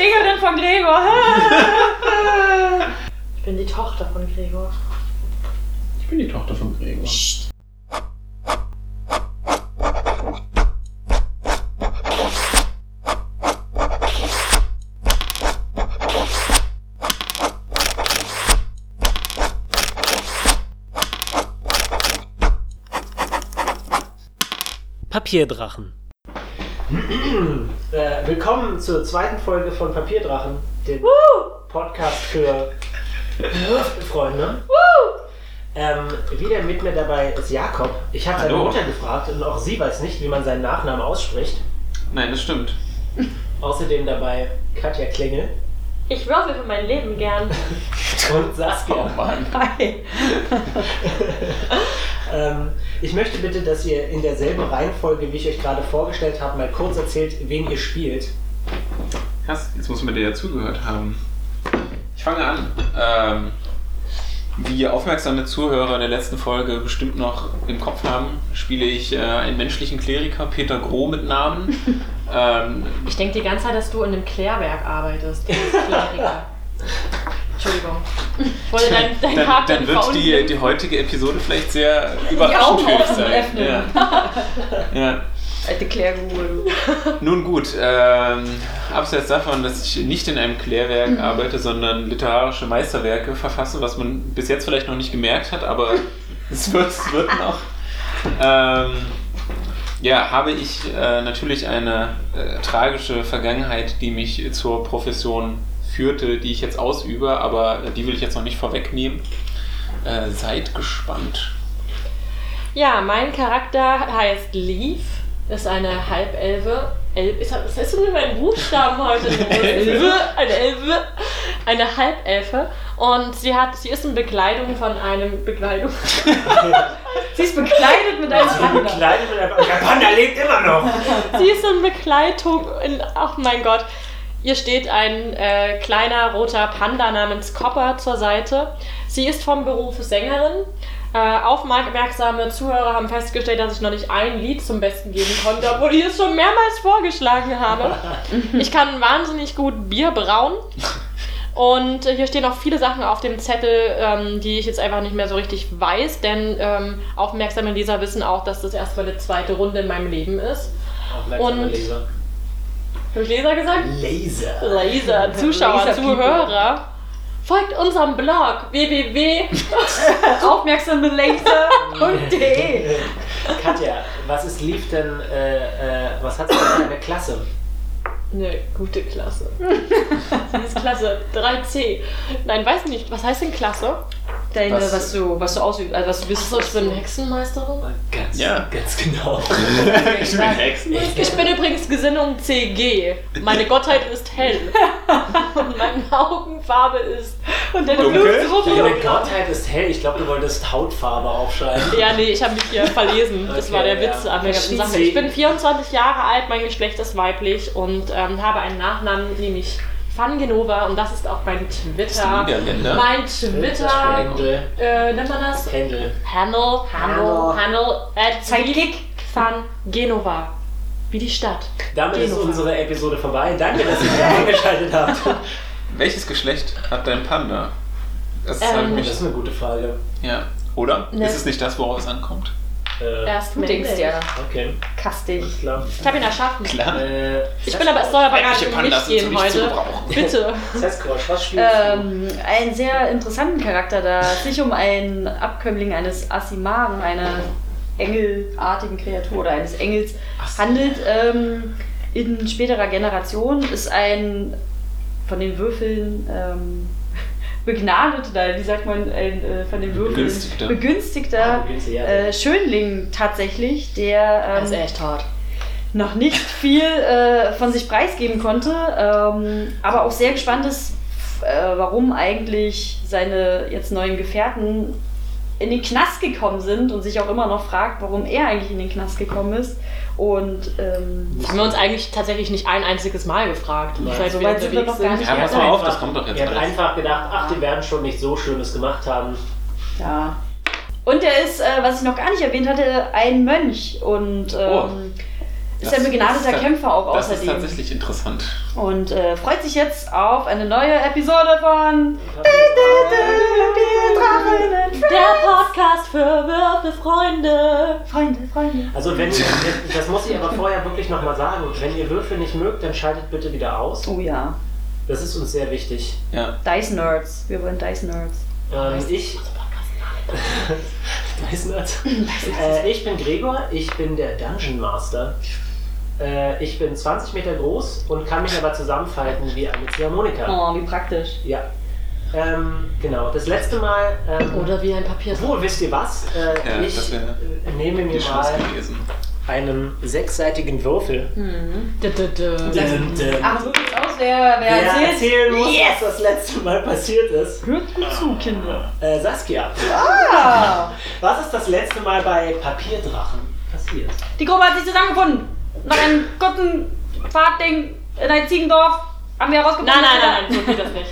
Schwägerin von Gregor. Ich bin die Tochter von Gregor. Ich bin die Tochter von Gregor. Papierdrachen. Äh, willkommen zur zweiten Folge von Papierdrachen, dem Podcast für Freunde. Ähm, wieder mit mir dabei ist Jakob. Ich habe seine Hallo. Mutter gefragt und auch sie weiß nicht, wie man seinen Nachnamen ausspricht. Nein, das stimmt. Außerdem dabei Katja Klingel Ich würfel für mein Leben gern. und Saskia. Oh Mann. Hi. Ähm, ich möchte bitte, dass ihr in derselben Reihenfolge, wie ich euch gerade vorgestellt habe, mal kurz erzählt, wen ihr spielt. Krass, jetzt muss man dir ja zugehört haben. Ich fange an. Ähm, wie aufmerksame Zuhörer der letzten Folge bestimmt noch im Kopf haben, spiele ich äh, einen menschlichen Kleriker, Peter Groh mit Namen. ähm, Ich denke die ganze Zeit, dass du in einem Klärwerk arbeitest. Kleriker. Entschuldigung. Ich wollte dein, dein dann, dann wird die, die heutige Episode vielleicht sehr Die überraschend Augen für offen sein. öffnen. Ja. Ja. Alte Klärruhe, du. Nun gut, ähm, abseits davon, dass ich nicht in einem Klärwerk arbeite, sondern literarische Meisterwerke verfasse, was man bis jetzt vielleicht noch nicht gemerkt hat, aber es wird, es wird noch. Ähm, ja, habe ich äh, natürlich eine äh, tragische Vergangenheit, die mich zur Profession führte, die ich jetzt ausübe, aber die will ich jetzt noch nicht vorwegnehmen. Äh, seid gespannt. Ja, mein Charakter heißt Leaf, ist eine Halbelfe. El ist, was ist denn mit meinen Buchstaben heute? Elfe, eine Elfe, eine Halbelfe. Und sie hat, sie ist in Bekleidung von einem Bekleidung. Sie ist bekleidet mit einem Sie Panda. bekleidet mit einem Der Panda lebt immer noch! Sie ist in Bekleidung in, ach mein Gott. Ihr steht ein äh, kleiner roter Panda namens Copper zur Seite. Sie ist vom Beruf Sängerin. Äh, aufmerksame Zuhörer haben festgestellt, dass ich noch nicht ein Lied zum Besten geben konnte, obwohl ich es schon mehrmals vorgeschlagen habe. Ich kann wahnsinnig gut Bier brauen. Und hier stehen auch viele Sachen auf dem Zettel, ähm, die ich jetzt einfach nicht mehr so richtig weiß, denn ähm, aufmerksame Leser wissen auch, dass das erstmal eine zweite Runde in meinem Leben ist. Aufmerksame Und- Leser. Habe ich Leser gesagt? Laser. Laser, Zuschauer, Laser Zuhörer. Folgt unserem Blog www. Aufmerksame Laser.de. Katja, was ist lief denn, äh, äh, was hat sie denn für eine Klasse? Ne, gute Klasse. Sie ist Klasse 3C. Nein, weiß nicht. Was heißt denn Klasse? Deine, Was- was, du, was du ausübst, also was du bist. Achso, ich bin Hexenmeisterin. Ganz, Ja. ganz genau. ich bin Hexen. Ich bin übrigens Gesinnung CG. Meine Gottheit ist hell. Und meine Augenfarbe ist. Und der Dunkel? Deine Gottheit ist hell. Ich glaube, du wolltest Hautfarbe aufschreiben. Ja, nee, ich habe mich hier verlesen. Das Okay, war der ja. Witz an der ganzen Sache. Ich bin 24 Jahre alt, mein Geschlecht ist weiblich und ähm, habe einen Nachnamen, nämlich Van Genova und das ist auch mein Twitter. Niederländer. Mein Twitter, äh, nennt man das? Händel. Handle, Handle, Handle. Handle, at Sidekick. Van Genova. Wie die Stadt. Damit ist Genova. unsere Episode vorbei. Danke, dass ihr wieder eingeschaltet habt. Welches Geschlecht hat dein Panda? Das Ähm, sagt Das mich. ist eine gute Frage. Ja. Oder? Ne. Ist es nicht das, worauf es ankommt? Äh, Erst Du denkst ja. Okay, Kastig. alles klar. Ich habe ihn erschaffen. Klar. Äh, Ich bin aber, es soll aber gar nicht um mich so gehen heute. Bitte. Sasquatch, was spielst Ähm, einen sehr interessanten Charakter, da es sich um einen Abkömmling eines Asimaren, einer engelartigen Kreatur oder eines Engels handelt. Ähm, in späterer Generation ist ein von den Würfeln ähm, begnadeter, wie sagt man, ein, äh, von den Würfeln Begünstigter. begünstigter Ah, begünstigter, ja. äh, Schönling tatsächlich, der Das ist ähm, echt hart. noch nicht viel äh, von sich preisgeben konnte, ähm, aber auch sehr gespannt ist, äh, warum eigentlich seine jetzt neuen Gefährten in den Knast gekommen sind und sich auch immer noch fragt, warum er eigentlich in den Knast gekommen ist. Und ähm, Das haben wir uns eigentlich tatsächlich nicht ein einziges Mal gefragt. Nein. seit So wir weit sind wir unterwegs noch gar sind. nicht. Ja, pass mal auf, einfach- das kommt doch jetzt habt alles. einfach gedacht, ach, die werden schon nicht so Schlimmes gemacht haben. ja. Und er ist, äh, was ich noch gar nicht erwähnt hatte, ein Mönch. Und ähm, Ist ein begnadeter ist- Kämpfer auch Das ist außerdem. tatsächlich interessant. Und äh, freut sich jetzt auf eine neue Episode von Der Podcast für Würfelfreunde. Freunde, Freunde. Also wenn ihr, das muss ich aber vorher wirklich nochmal sagen, wenn ihr Würfel nicht mögt, dann schaltet bitte wieder aus. Oh ja. Das ist uns sehr wichtig. Ja. Dice Nerds. Wir wollen Dice Nerds. Ähm, ich. Nicht. äh, ich bin Gregor, ich bin der Dungeon Master. Äh, ich bin 20 Meter groß und kann mich aber zusammenfalten wie eine Ziehharmonika. Oh, wie praktisch. Ja. Ähm, genau, das letzte Mal. Ähm, Oder wie ein Papier. Obwohl, wisst ihr was? Äh, Ja, ich äh, nehme mir mal gewesen. einen sechsseitigen Würfel. Dö, dö, dö. Und, äh, Ach, so geht's aus. Wer, wer Wer erzählt? erzählen muss, Yes! was das letzte Mal passiert ist. Hört gut zu, Kinder. Äh, Saskia, Ah! was ist das letzte Mal bei Papierdrachen passiert? Die Gruppe hat sich zusammengefunden. Nach einem guten Fahrtding in ein Ziegendorf haben wir herausgefunden. Nein, nein, nein, nein, so geht das nicht.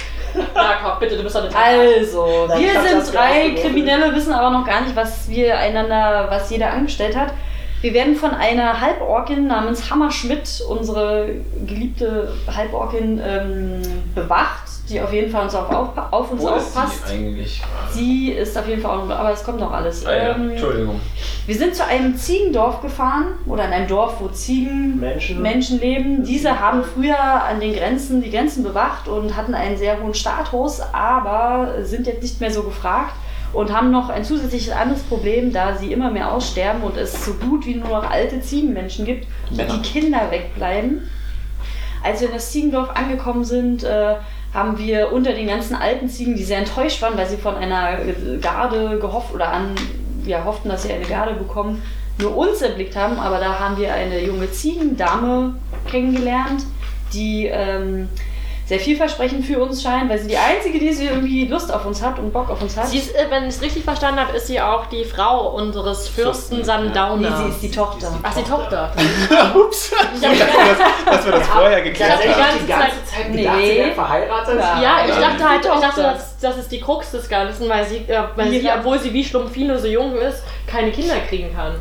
Jakob, bitte, du bist doch eine Also, wir sind drei. Kriminelle, wissen aber noch gar nicht, was wir einander, was jeder angestellt hat. Wir werden von einer Halborkin namens Hammer Schmidt, unsere geliebte Halborkin, ähm, bewacht, die auf jeden Fall uns auf, auf, auf uns Wo ist aufpasst. sie eigentlich? Sie ist auf jeden Fall auch, aber es kommt noch alles. Ah, ja. Ähm, Entschuldigung. wir sind zu einem Ziegendorf gefahren oder in einem Dorf, wo Ziegen Menschen? Menschen leben. Diese haben früher an den Grenzen die Grenzen bewacht und hatten einen sehr hohen Status, aber sind jetzt nicht mehr so gefragt und haben noch ein zusätzliches anderes Problem, da sie immer mehr aussterben und es so gut wie nur noch alte Ziegenmenschen gibt und Männer. die Kinder wegbleiben. Als wir in das Ziegendorf angekommen sind, äh, haben wir unter den ganzen alten Ziegen, die sehr enttäuscht waren, weil sie von einer Garde gehofft oder an, ja, hofften, dass sie eine Garde bekommen, nur uns erblickt haben. Aber da haben wir eine junge Ziegendame kennengelernt, die ähm, sehr vielversprechend für uns scheint, weil sie die einzige, die irgendwie Lust auf uns hat und Bock auf uns hat. Sie ist, äh, wenn ich es richtig verstanden habe, ist sie auch die Frau unseres Fürsten Sundowner. nee, sie ist die Tochter. Ach, die Tochter. Ups. Ich hab gedacht, Dass wir das vorher Ja, geklärt die ich haben. ganze die ganze Zeit gedacht, Nee. sie verheiratet. Ja. ja, ich dachte halt, die ich dachte, das, das ist die Krux des Ganzen, weil sie, äh, weil sie, obwohl sie wie Schlumpfine so jung ist, keine Kinder kriegen kann.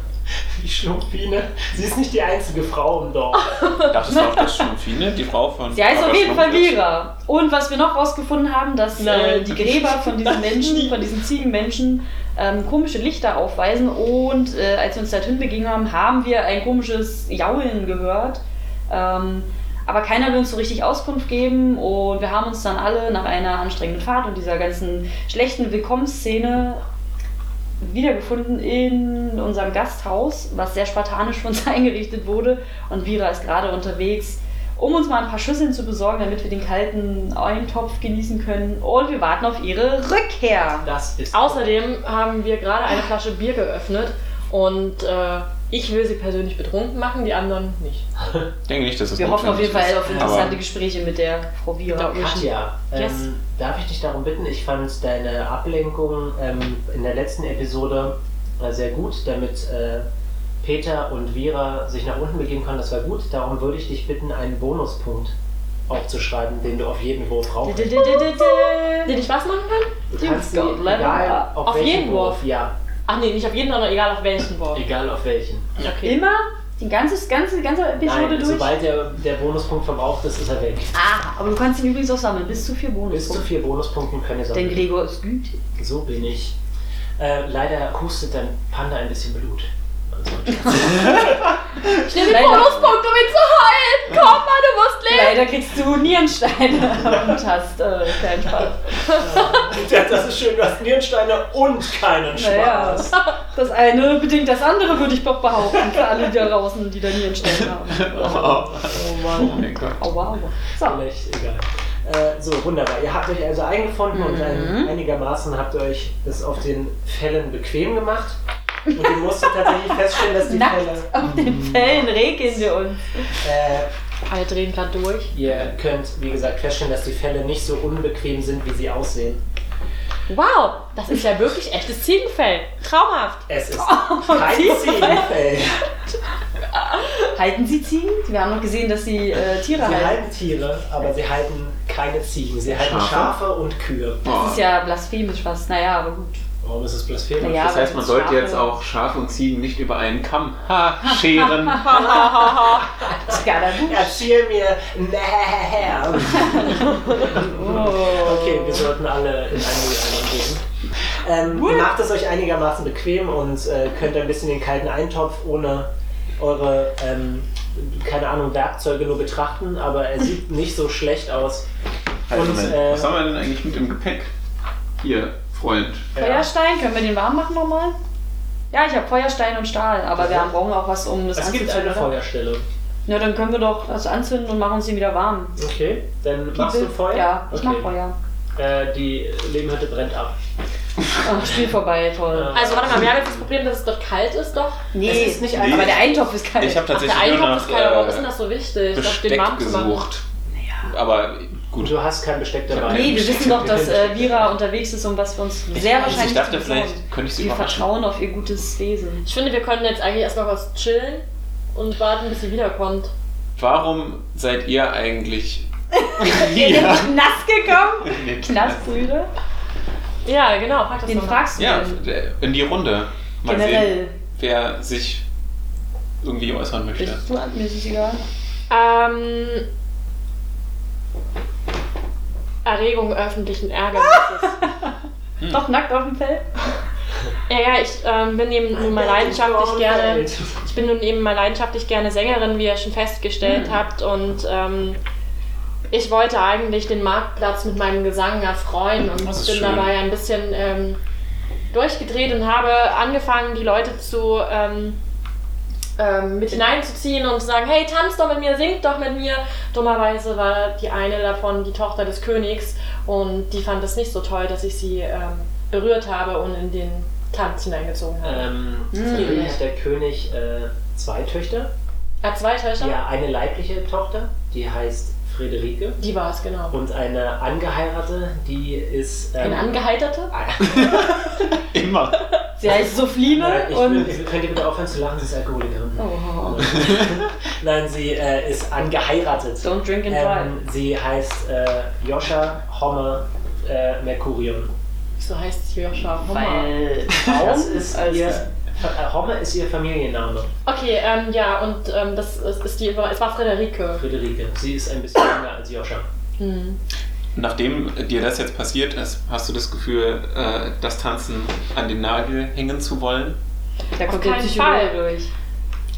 Die Schlumpfine. Sie ist nicht die einzige Frau im Dorf. Dachtest du auch, dass Schlumpfine, die Frau von. Sie heißt Papa auf jeden Fall ist? Vera. Und was wir noch rausgefunden haben, dass äh, die Gräber von diesen Menschen, von diesen Ziegenmenschen, ähm, komische Lichter aufweisen. Und äh, als wir uns dorthin begegnet haben, haben wir ein komisches Jaulen gehört. Ähm, aber keiner will uns so richtig Auskunft geben. Und wir haben uns dann alle nach einer anstrengenden Fahrt und dieser ganzen schlechten Willkommensszene wiedergefunden in unserem Gasthaus, was sehr spartanisch für uns eingerichtet wurde. Und Vira ist gerade unterwegs, um uns mal ein paar Schüsseln zu besorgen, damit wir den kalten Eintopf genießen können. Und wir warten auf ihre Rückkehr. Das ist. Außerdem haben wir gerade eine Flasche Bier geöffnet und äh, ich will sie persönlich betrunken machen, die anderen nicht. Ich denke nicht, dass es Wir hoffen auf jeden Fall auf interessante Aber Gespräche mit der Frau Vira. Ja. Katja, ähm, Yes. darf ich dich darum bitten? Ich fand deine Ablenkung ähm, in der letzten Episode äh, sehr gut, damit äh, Peter und Vera sich nach unten begeben können. Das war gut. Darum würde ich dich bitten, einen Bonuspunkt aufzuschreiben, den du auf jeden Wurf rauf. Den ich was machen kann? Du kannst sie, egal auf, Auf jeden Wurf? Ja, Ach nee, nicht auf jeden, sondern egal auf welchen Wurf. egal auf welchen. Okay. Immer die ganze, ganze, ganze Episode Nein, durch. sobald der, der Bonuspunkt verbraucht ist, ist er weg. Ah, aber du kannst ihn übrigens auch sammeln. Bis zu vier Bis zu Bonuspunkte. vier Bonuspunkten können ihr Denn sammeln. Gregor ist gütig. So bin ich. Äh, leider hustet dein Panda ein bisschen Blut. Ich nehme den Leider- Bonuspunkt, um ihn zu heilen. Komm mal, du musst leben. Leider kriegst du Nierensteine und hast äh, keinen Spaß. Ja, das ist schön, du hast Nierensteine und keinen Naja, Spaß. das eine bedingt das andere, würde ich doch behaupten, für alle da draußen, die da Nierensteine haben. Oh, Mann. mein Gott. Aua, aua. So, Vielleicht egal. Äh, so, wunderbar. Ihr habt euch also eingefunden und ein, Mhm. einigermaßen habt ihr euch das auf den Fällen bequem gemacht. Und ihr musstet tatsächlich feststellen, dass die nackt Fälle. auf den Fällen regeln wir uns. Äh, Alle drehen gerade durch. ihr könnt, wie gesagt, feststellen, dass die Fälle nicht so unbequem sind, wie sie aussehen. Wow, das ist ja wirklich echtes Ziegenfell. Traumhaft. Es ist kein Ziegenfell. Ziegenfell. Halten Sie Ziegen? Wir haben noch gesehen, dass Sie äh, Tiere Sie halten. halten Tiere, aber sie halten keine Ziegen. Sie halten Schafe? Schafe und Kühe. Das ist ja blasphemisch fast. Naja, aber gut. Warum ist es blasphemisch? Naja, Das heißt, man sollte jetzt auch Schafe und Ziegen nicht über einen Kamm ha, scheren. Erzähl mir. näher. Oh. Okay, wir sollten alle in eine gehen. Ähm, macht es euch einigermaßen bequem und äh, könnt ein bisschen den kalten Eintopf ohne eure, ähm, keine Ahnung, Werkzeuge nur betrachten, aber er sieht nicht so schlecht aus. Also, Und, äh, was haben wir denn eigentlich mit im Gepäck? Hier, Freund. Feuerstein, können wir den warm machen nochmal? Ja, ich habe Feuerstein und Stahl, aber wir haben brauchen auch was, um das Es gibt eine anzuzünden. oder? Feuerstelle. Ja, dann können wir doch das anzünden und machen uns den wieder warm. Okay, dann machst du Feuer? Ja, ich okay. mach Feuer. Äh, die Lehmhütte brennt ab. Ach, Spiel vorbei, toll. Ja. Also warte mal, wir haben jetzt das Problem, dass es dort kalt ist, doch. Nee, Es ist nicht Nee. aber der Eintopf ist kalt. Ich habe Ach, tatsächlich der nur Eintopf nach ist kalt, warum ist denn äh, das so wichtig, doch den Besteck warm zu machen? gesucht. Aber gut. Du hast kein Besteck dabei. Nee, wir wissen doch, dass äh, Vira unterwegs ist und was wir uns sehr also wahrscheinlich ich dachte, vielleicht könnte ich sie Wir vertrauen auf ihr gutes Wesen. Ich finde, wir können jetzt eigentlich erstmal was chillen und warten, bis sie wiederkommt. Warum seid ihr eigentlich Ihr hier? seid nass gekommen? Nee, Knastbrüder? Ja, genau, frag das Den mal. fragst du Ja, denn? in die Runde. Mal sehen, Generell. wer sich irgendwie äußern möchte. Bist du an? Mir ist es egal. Ähm. Erregung öffentlichen Ärgernisses. Hm. Doch nackt auf dem Feld? ja, ja, ich ähm, bin eben nun mal leidenschaftlich gerne. Ich bin nun eben mal leidenschaftlich gerne Sängerin, wie ihr schon festgestellt habt. Und ähm, ich wollte eigentlich den Marktplatz mit meinem Gesang erfreuen und bin schön. dabei ein bisschen ähm, durchgedreht und habe angefangen, die Leute zu ähm, ähm, mit hineinzuziehen und zu sagen, hey, tanzt doch mit mir, singt doch mit mir. Dummerweise war die eine davon die Tochter des Königs und die fand es nicht so toll, dass ich sie ähm, berührt habe und in den Tanz hineingezogen habe. Ähm, Hm. Thierry hat der König äh, zwei Töchter. Er hat zwei Töchter. Ja, eine leibliche Tochter, die heißt Friederike. Die war es, genau. Und eine angeheiratete, die ist. Ähm, Eine Angeheiterte? Immer. Sie heißt Sofline Nein, ich und. will, ich, könnt ihr bitte aufhören zu lachen, sie ist Alkoholikerin. Oh. Nein, sie äh, ist angeheiratet. Don't drink and drive. Ähm, sie heißt äh, Joscha Homme äh, Mercurion. So heißt sie Joscha Hummer. Weil. Das ist Also- ihr. Äh, Homme ist ihr Familienname. Okay, ähm, ja, und ähm, das ist, ist die, es war Frederike. Friederike. Sie ist ein bisschen jünger als Joscha. Hm. Nachdem dir das jetzt passiert ist, hast du das Gefühl, äh, das Tanzen an den Nagel hängen zu wollen? Da kommt Auf keinen Fall. durch.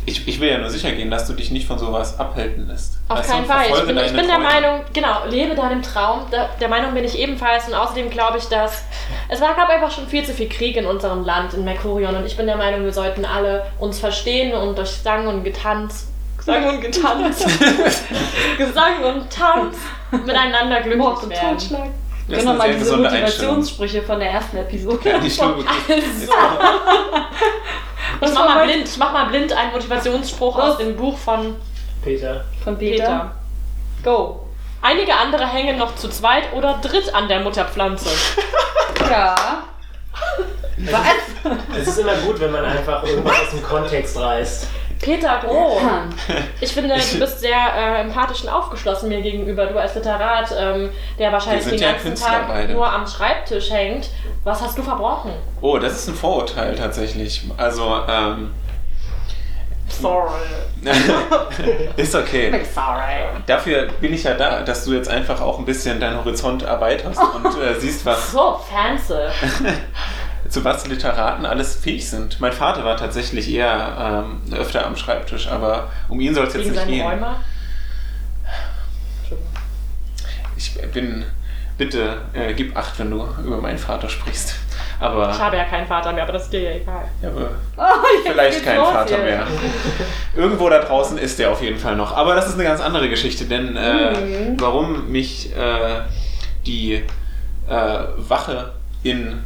Ich, ich will ja nur sicher gehen, dass du dich nicht von sowas abhalten lässt. Auf du, keinen Fall. Ich bin, ich bin der. Meinung, genau, lebe deinem Traum. Der, der Meinung bin ich ebenfalls. Und außerdem glaube ich, dass es war, gab einfach schon viel zu viel Krieg in unserem Land, in Mercurion. Und ich bin der Meinung, wir sollten alle uns verstehen und durch Sang und Getanz. Gesang und Getanz. Gesang und Tanz miteinander glücklich Mord und werden. Totschlag. Das nochmal sehr diese. Motivationssprüche von der ersten Episode. Ja, die Stimme. Also. Ich mach mal blind, ich mach mal blind einen Motivationsspruch aus dem Buch von Peter. Von Peter. Peter. Go. Einige andere hängen noch zu zweit oder dritt an der Mutterpflanze. Ja. Was? Es ist immer gut, wenn man einfach irgendwas aus dem Kontext reißt. Peter Groh. Ich finde, du bist sehr äh, empathisch und aufgeschlossen mir gegenüber. Du als Literat, ähm, der wahrscheinlich den ja ganzen Künstler Tag beide. nur am Schreibtisch hängt. Was hast du verbrochen? Oh, das ist ein Vorurteil tatsächlich. Also, ähm, Sorry. ist okay. Sorry. Dafür bin ich ja da, dass du jetzt einfach auch ein bisschen deinen Horizont erweiterst und äh, siehst, was, So, fancy. zu was Literaten alles fähig sind. Mein Vater war tatsächlich eher ähm, öfter am Schreibtisch, aber um ihn soll es jetzt nicht gehen. Räume. Ich bin, bitte äh, gib Acht, wenn du über meinen Vater sprichst. Aber, Ich habe ja keinen Vater mehr, aber das ist dir ja egal. ja, Oh, vielleicht geht's kein los Vater hier. mehr. Irgendwo da draußen ist er auf jeden Fall noch. Aber das ist eine ganz andere Geschichte, denn äh, Mhm. warum mich äh, die äh, Wache in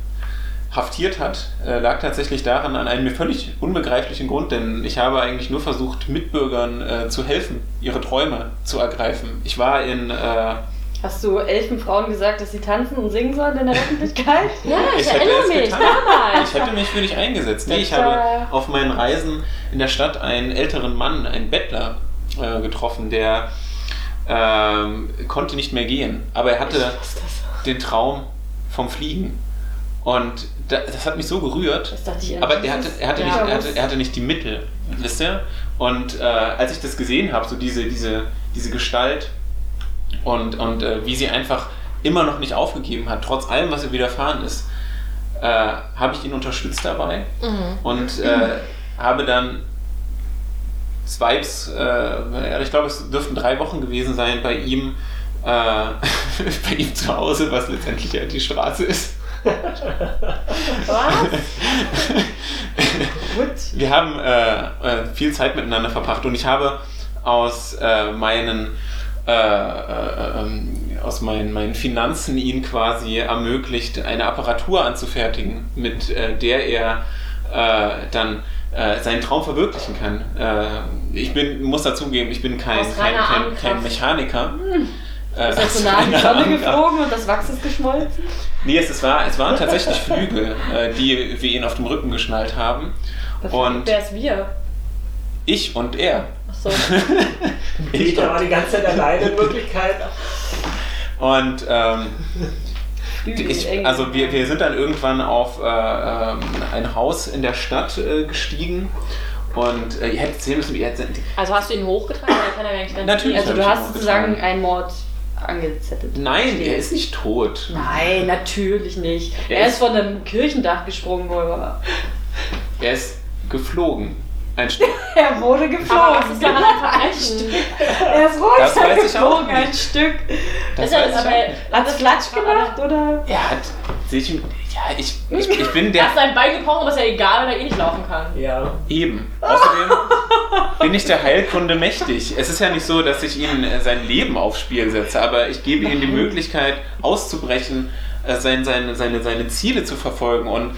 haftiert hat, äh, lag tatsächlich daran an einem mir völlig unbegreiflichen Grund, denn ich habe eigentlich nur versucht, Mitbürgern äh, zu helfen, ihre Träume zu ergreifen. Ich war in äh, Hast du elfen Frauen gesagt, dass sie tanzen und singen sollen in der Öffentlichkeit? Ja, ich, Ich hätte erinnere es mich, getan. damals. Ich hätte mich für dich eingesetzt. Nee, ich habe auf meinen Reisen in der Stadt einen älteren Mann, einen Bettler, äh, getroffen, der ähm, konnte nicht mehr gehen. Aber er hatte den Traum vom Fliegen. Und da, das hat mich so gerührt. Das dachte ich Aber er hatte, er, hatte Ja, nicht, er, hatte, er hatte nicht die Mittel, wisst ihr? Und äh, als ich das gesehen habe, so diese, diese, diese Gestalt und, und äh, wie sie einfach immer noch nicht aufgegeben hat, trotz allem, was ihr widerfahren ist, äh, habe ich ihn unterstützt dabei und äh, habe dann Swipes, äh, ich glaube, es dürften drei Wochen gewesen sein, bei ihm, äh, bei ihm zu Hause, was letztendlich ja die Straße ist. Was? Gut. Wir haben äh, viel Zeit miteinander verbracht und ich habe aus meinen äh, äh, ähm, aus meinen, meinen Finanzen ihn quasi ermöglicht, eine Apparatur anzufertigen, mit äh, der er äh, dann seinen Traum verwirklichen kann. Ich bin, muss dazugeben, ich bin kein, kein, kein, kein Mechaniker. Äh, Ist das so nah an die Sonne geflogen und das Wachs ist geschmolzen? Nee, es, es, war, es waren tatsächlich Flügel, die wir ihn auf dem Rücken geschnallt haben. Und Wer ist wir? ich und er. Ich Peter war die ganze Zeit alleine in Wirklichkeit. Und ähm, ich, also wir, wir sind dann irgendwann auf äh, ähm, ein Haus in der Stadt äh, gestiegen und äh, ihr hättet sehen müssen, wie er jetzt. Also hast du ihn hochgetragen? Kann er gar nicht Natürlich. Also du ich hast sozusagen einen Mord angezettelt. Nein, er ist nicht tot. Nein, natürlich nicht. Er Er ist- ist von einem Kirchendach gesprungen, oder? Er ist geflogen. Ein Stück. Er wurde geflogen. Aber was ist daran ein Verbrechen? Er ist Das weiß ich auch ein Stück. Das Ist er weiß aber- auch nicht. Hat's Flatsch gemacht, oder? Er hat sich. Ja, ich, ich, ich bin Er der. hat sein Bein gebrochen, aber ist ja egal, weil er eh nicht laufen kann. Ja. Eben. Außerdem bin ich der Heilkunde mächtig. Es ist ja nicht so, dass ich ihm äh, sein Leben aufs Spiel setze, aber ich gebe ihm die Möglichkeit, auszubrechen, äh, sein, seine, seine, seine Ziele zu verfolgen. Und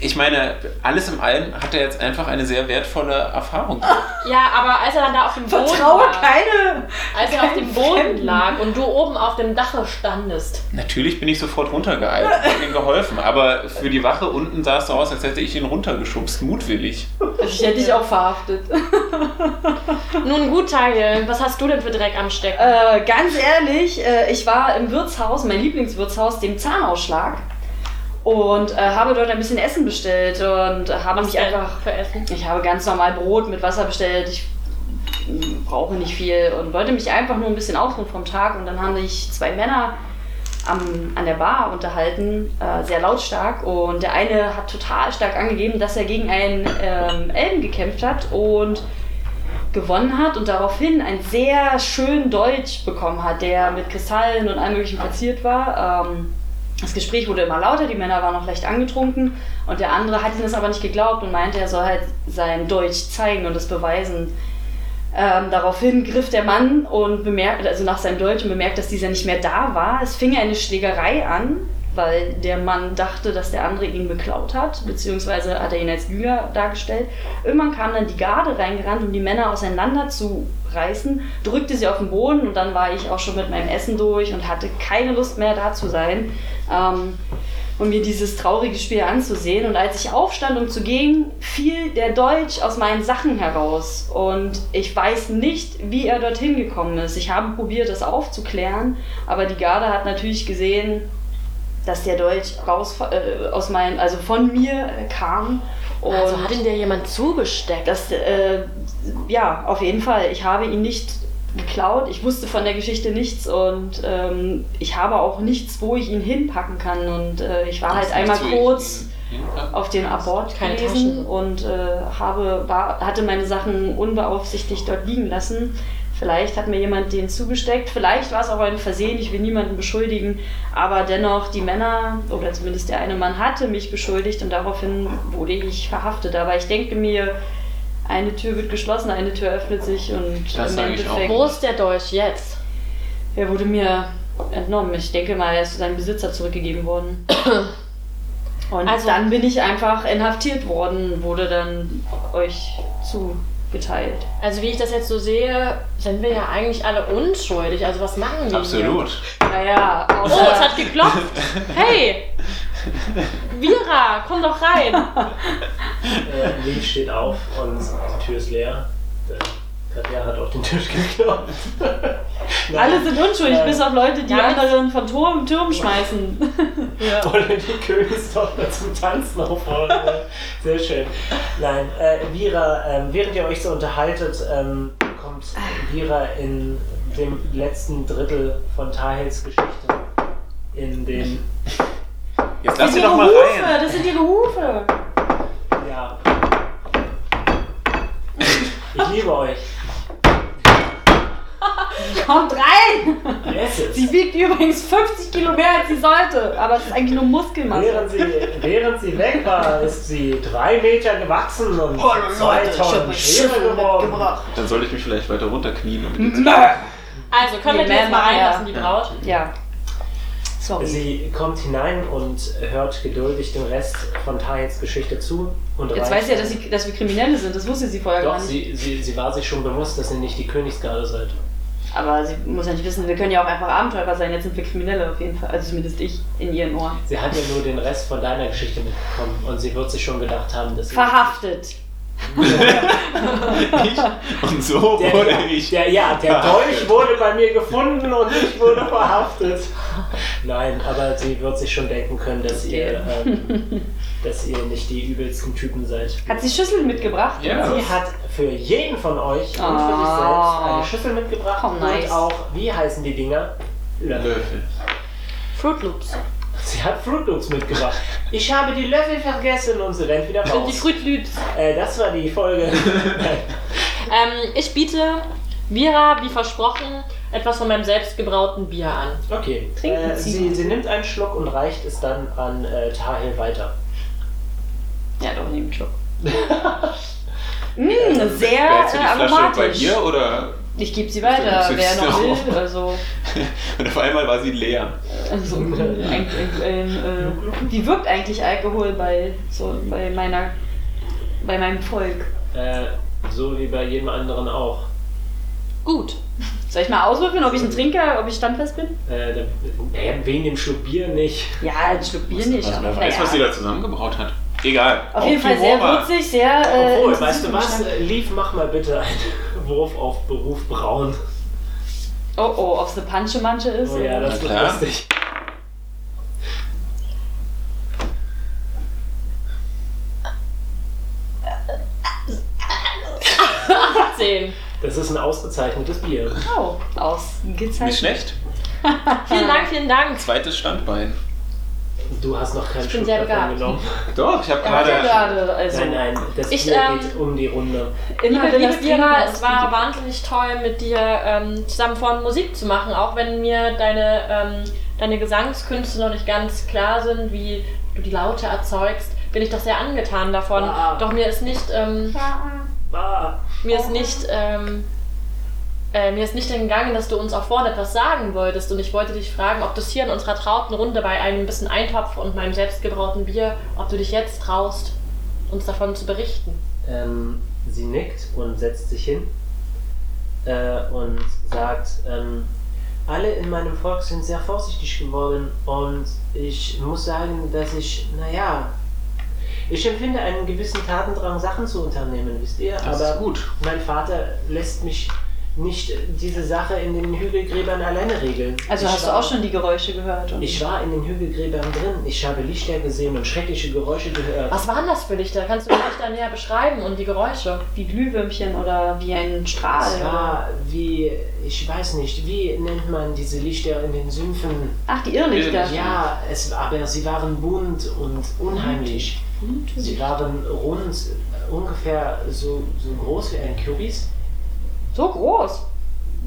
ich meine, alles im Allem hat er jetzt einfach eine sehr wertvolle Erfahrung. gemacht. Ja, aber als er dann da auf dem Boden Vertraue lag, keine. als er auf dem Boden Fremden. lag und du oben auf dem Dache standest, Natürlich bin ich sofort runtergeeilt und habe ihm geholfen, aber für die Wache unten sah es so aus, als hätte ich ihn runtergeschubst, mutwillig. Ich hätte dich auch verhaftet. Nun gut, Tagel, was hast du denn für Dreck am Stecken? Äh, ganz ehrlich, äh, ich war im Wirtshaus, mein Lieblingswirtshaus, dem Zahnausschlag. Und äh, habe dort ein bisschen Essen bestellt und habe mich denn einfach. für Essen? Ich habe ganz normal Brot mit Wasser bestellt. Ich mm, brauche nicht viel und wollte mich einfach nur ein bisschen ausruhen vom Tag. Und dann haben sich zwei Männer am, an der Bar unterhalten, äh, sehr lautstark. Und der eine hat total stark angegeben, dass er gegen einen ähm, Elben gekämpft hat und gewonnen hat und daraufhin ein sehr schön Deutsch bekommen hat, der mit Kristallen und allem möglichen verziert war. Ähm, das Gespräch wurde immer lauter, die Männer waren noch leicht angetrunken und der andere hat ihm das aber nicht geglaubt und meinte, er soll halt sein Deutsch zeigen und es beweisen. Ähm, daraufhin griff der Mann und bemerkt, also nach seinem Deutsch und bemerkt, dass dieser nicht mehr da war. Es fing eine Schlägerei an, weil der Mann dachte, dass der andere ihn beklaut hat, beziehungsweise hat er ihn als Lüger dargestellt. Irgendwann kam dann die Garde reingerannt, um die Männer auseinander zu reißen, drückte sie auf den Boden und dann war ich auch schon mit meinem Essen durch und hatte keine Lust mehr da zu sein. Ähm, und mir dieses traurige Spiel anzusehen. Und als ich aufstand, um zu gehen, fiel der Deutsch aus meinen Sachen heraus. Und ich weiß nicht, wie er dorthin gekommen ist. Ich habe probiert, das aufzuklären, aber die Garde hat natürlich gesehen, dass der Deutsch raus äh, aus meinem, also von mir äh, kam. Und Also hat ihn dir jemand zugesteckt? das, äh, ja, auf jeden Fall. Ich habe ihn nicht geklaut. Ich wusste von der Geschichte nichts und ähm, ich habe auch nichts, wo ich ihn hinpacken kann. Und äh, ich war halt einmal kurz auf den Abort Keine gewesen Taschen. und äh, habe, war, hatte meine Sachen unbeaufsichtigt dort liegen lassen. Vielleicht hat mir jemand den zugesteckt, vielleicht war es auch ein Versehen, ich will niemanden beschuldigen, aber dennoch die Männer, oder zumindest der eine Mann hatte mich beschuldigt und daraufhin wurde ich verhaftet. Aber ich denke mir, eine Tür wird geschlossen, eine Tür öffnet sich und Das im. Endeffekt Wo ist der Deutsch jetzt? er wurde mir entnommen. Ich denke mal, er ist seinem Besitzer zurückgegeben worden. Und Also- dann bin ich einfach inhaftiert worden, wurde dann euch zugeteilt. Also wie ich das jetzt so sehe, sind wir ja eigentlich alle unschuldig. Also was machen wir hier? Absolut. Naja, Oh, es hat geklopft. Hey! Vira, komm doch rein. Äh, Lee steht auf und die Tür ist leer. Der Katja hat auf den Tisch geklopft. Nein. alle sind unschuldig, Äh, bis auf Leute, die Ja, anderen von Turm, Türmen schmeißen. Ja. Wollen die Königstochter zum Tanzen auffordern? Sehr schön. Nein, äh, Vira, ähm, während ihr euch so unterhaltet, ähm, kommt Vira in dem letzten Drittel von Tahels Geschichte in den. Jetzt Das lass sie sind doch mal Hufe, rein. das sind ihre Hufe. Ja. Ich liebe euch. Kommt rein! Yes. Sie wiegt übrigens 50 Kilo mehr als sie sollte, aber es ist eigentlich nur Muskelmasse. Während sie, während sie weg war, ist sie drei Meter gewachsen und zwei Tonnen schwerer geworden. Dann sollte ich mich vielleicht weiter runterknien. Um. Also, können wir die jetzt mal reinlassen, die Braut? Ja. Sorry. Sie kommt hinein und hört geduldig den Rest von Tahels Geschichte zu. Und Jetzt weiß sie ja, dass, sie, dass wir Kriminelle sind. Das wusste sie vorher Doch, gar nicht. sie, sie, sie war sich schon bewusst, dass ihr nicht die Königsgarde seid. Aber sie muss ja nicht wissen, wir können ja auch einfach Abenteurer sein. Jetzt sind wir Kriminelle auf jeden Fall. Also zumindest ich in ihren Ohren. Sie hat ja nur den Rest von deiner Geschichte mitbekommen und sie wird sich schon gedacht haben, dass sie. Verhaftet. Ich, und so Der, wurde ja, ich. der, ja, der. Dolch wurde bei mir gefunden und ich wurde verhaftet. Nein, aber sie wird sich schon denken können, dass ihr, ähm, dass ihr nicht die übelsten Typen seid. Hat sie Schüsseln mitgebracht? Ja. Sie hat für jeden von euch und für sich Ah. selbst eine Schüssel mitgebracht Oh, nice. und auch, wie heißen die Dinger? Löffel. Löffel. Fruit Loops. Sie hat Fruit Loops mitgebracht. Ich habe die Löffel vergessen und sie rennt wieder Und die raus. Fruit Loops. Äh, das war die Folge. Ähm, ich biete Vira, wie versprochen, etwas von meinem selbstgebrauten Bier an. Okay. Trinken Äh, Sie sie, sie nimmt einen Schluck und reicht es dann an äh, Tahil weiter. Ja, doch, neben Schluck. mmh, sehr äh, Flasche bei aromatisch. dir oder? Ich gebe sie weiter, wer noch will. Also, Und auf einmal war sie leer. also ein, ein, ein, äh, wie wirkt eigentlich Alkohol bei, so, bei, meiner, bei meinem Volk? Äh, so wie bei jedem anderen auch. Gut. Soll ich mal auswürfeln, ob ich ein Trinker, ob ich standfest bin? Äh, da, naja, wegen dem Schluck Bier nicht. Ja, ein Schluck Bier nicht. Also, wer aber weiß, naja. was sie da zusammengebraut hat. Egal. Auf jeden Fall sehr würzig, sehr. Äh, Obwohl, weißt du was? Geschmack. Lief, mach mal bitte einen Wurf auf Beruf Braun. Oh oh, ob es eine Panche-Manche ist? Oh ja, das wird klar. lustig. Zehn. Das ist ein ausgezeichnetes Bier. Oh, ausgezeichnet. Nicht schlecht. Vielen Dank, vielen Dank. Zweites Standbein. Du hast noch keinen Ich bin Schluck sehr davon begabt. genommen. Doch, ich habe gerade. gerade, also. Nein, nein, das Ich, Bier ähm, geht um die Runde. Immer Liebe, wenn liebe das Trinken es war wahnsinnig toll, mit dir ähm, zusammen vorne Musik zu machen, auch wenn mir deine, ähm, deine Gesangskünste noch nicht ganz klar sind, wie du die Laute erzeugst, bin ich doch sehr angetan davon. Ah. Doch mir ist nicht, ähm, Ah, mir ist nicht, ähm, äh, mir ist nicht entgangen, dass du uns auch vorne etwas sagen wolltest. Und ich wollte dich fragen, ob du es hier in unserer trauten Runde bei einem bisschen Eintopf und meinem selbstgebrauten Bier, ob du dich jetzt traust, uns davon zu berichten. ähm, sie nickt und setzt sich hin äh, und sagt, ähm, alle in meinem Volk sind sehr vorsichtig geworden und ich muss sagen, dass ich, naja, ich empfinde einen gewissen Tatendrang, Sachen zu unternehmen, wisst ihr? Das Aber ist gut. mein Vater lässt mich nicht diese Sache in den Hügelgräbern alleine regeln. Also Ich hast du war- auch schon die Geräusche gehört? Und Ich war in den Hügelgräbern drin. Ich habe Lichter gesehen und schreckliche Geräusche gehört. Was waren das für Lichter? Kannst du vielleicht da näher beschreiben und die Geräusche? wie Glühwürmchen oder wie ein Strahl? Es war wie, ich weiß nicht, wie nennt man diese Lichter in den Sümpfen? Ach, die Irrlichter. Ja, es, aber sie waren bunt und unheimlich. Sie waren rund, ungefähr so, so groß wie ein Kürbis. So groß.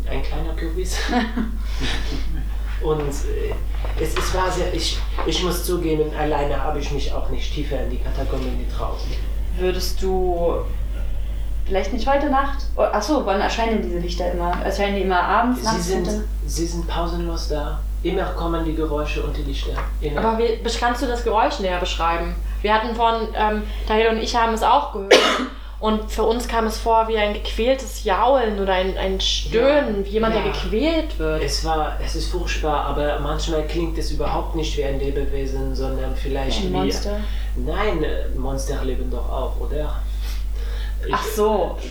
Ein kleiner Kürbis. Und äh, es, es war sehr, ich, ich muss zugeben, alleine habe ich mich auch nicht tiefer in die Katakomben getraut. Würdest du vielleicht nicht heute Nacht? Oh, Achso, wann erscheinen diese Lichter immer? Erscheinen die immer abends, Sie nachts? sind, und- sie sind pausenlos da. Immer kommen die Geräusche und die Lichter. Immer. Aber wie, kannst du das Geräusch näher beschreiben? Wir hatten von, ähm, Tahil und ich haben es auch gehört. Und für uns kam es vor wie ein gequältes Jaulen oder ein, ein Stöhnen, wie jemand, Ja. der gequält wird. es war, es ist furchtbar, aber manchmal klingt es überhaupt nicht wie ein Lebewesen, sondern vielleicht Ein wie. Monster. Nein, Monster leben doch auch, oder? Ich, Ach so.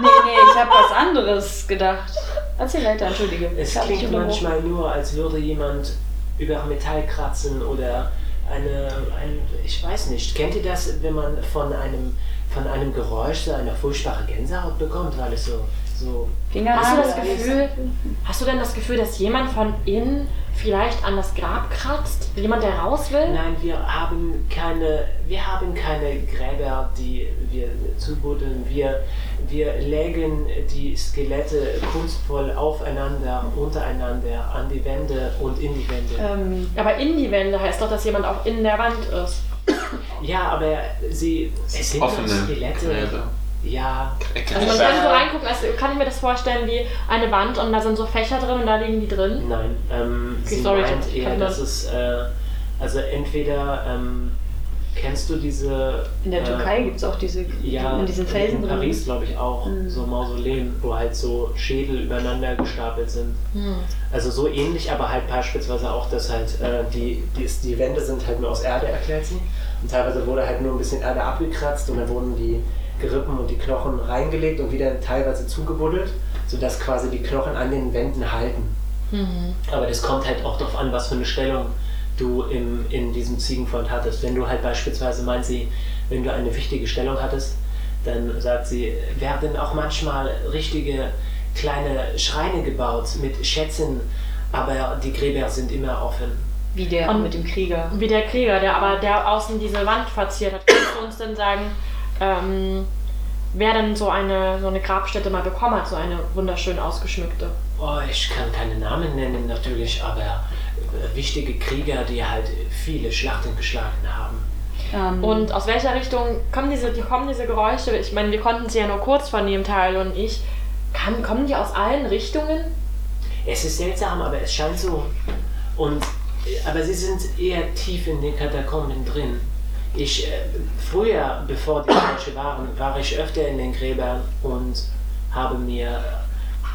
nee, nee, ich habe was anderes gedacht. Erzähl weiter, entschuldige. Es klingt manchmal nur, als würde jemand über Metall kratzen oder eine, ein, ich weiß nicht, kennt ihr das, wenn man von einem, von einem Geräusch so eine furchtbare Gänsehaut bekommt, weil es so, so Hast du das Gefühl, hast du denn das Gefühl, dass jemand von innen vielleicht an das Grab kratzt? Jemand, der raus will? Nein, wir haben keine, wir haben keine Gräber, die wir zubuddeln. Wir, wir legen die Skelette kunstvoll aufeinander, untereinander, an die Wände und in die Wände. Ähm, Aber in die Wände heißt doch, dass jemand auch in der Wand ist. Ja, aber sie, es sind Offene Skelette. Gräber. Ja, Also man kann so reingucken, also kann ich mir das vorstellen wie eine Wand und da sind so Fächer drin und da liegen die drin. nein. Ähm, Okay, sie sorry, ich meint eher, dass es, äh, also entweder, ähm, kennst du diese... in der äh, Türkei gibt es auch diese, Ja, in diesen Felsen in. Paris glaube ich auch, Mhm. so Mausoleen, wo halt so Schädel übereinander gestapelt sind. Hm. Also so ähnlich, aber halt beispielsweise auch, dass halt äh, die, die, die Wände sind halt nur aus Erde, erklärt sie. Und teilweise wurde halt nur ein bisschen Erde abgekratzt und dann wurden die Gerippen und die Knochen reingelegt und wieder teilweise zugebuddelt, sodass quasi die Knochen an den Wänden halten. Mhm. Aber das kommt halt auch darauf an, was für eine Stellung du im, in diesem Ziegenfront hattest. Wenn du halt beispielsweise, meint sie, wenn du eine wichtige Stellung hattest, dann sagt sie, werden auch manchmal richtige kleine Schreine gebaut mit Schätzen, aber die Gräber sind immer offen. Wie der Und- mit dem Krieger. Wie der Krieger, der aber der außen diese Wand verziert hat. Kannst du uns denn sagen, ähm, wer denn so eine, so eine Grabstätte mal bekommen hat, so eine wunderschön ausgeschmückte? Oh, ich kann keine Namen nennen natürlich, aber äh, wichtige Krieger, die halt viele Schlachten geschlagen haben. Ähm, Und aus welcher Richtung kommen diese, die kommen diese Geräusche? Ich meine, wir konnten sie ja nur kurz vernehmen, Teil und ich. Kann, kommen die aus allen Richtungen? Es ist seltsam, aber es scheint so. Und, äh, aber sie sind eher tief in den Katakomben drin. Ich, äh, früher, bevor die Deutsche waren, war ich öfter in den Gräbern und habe mir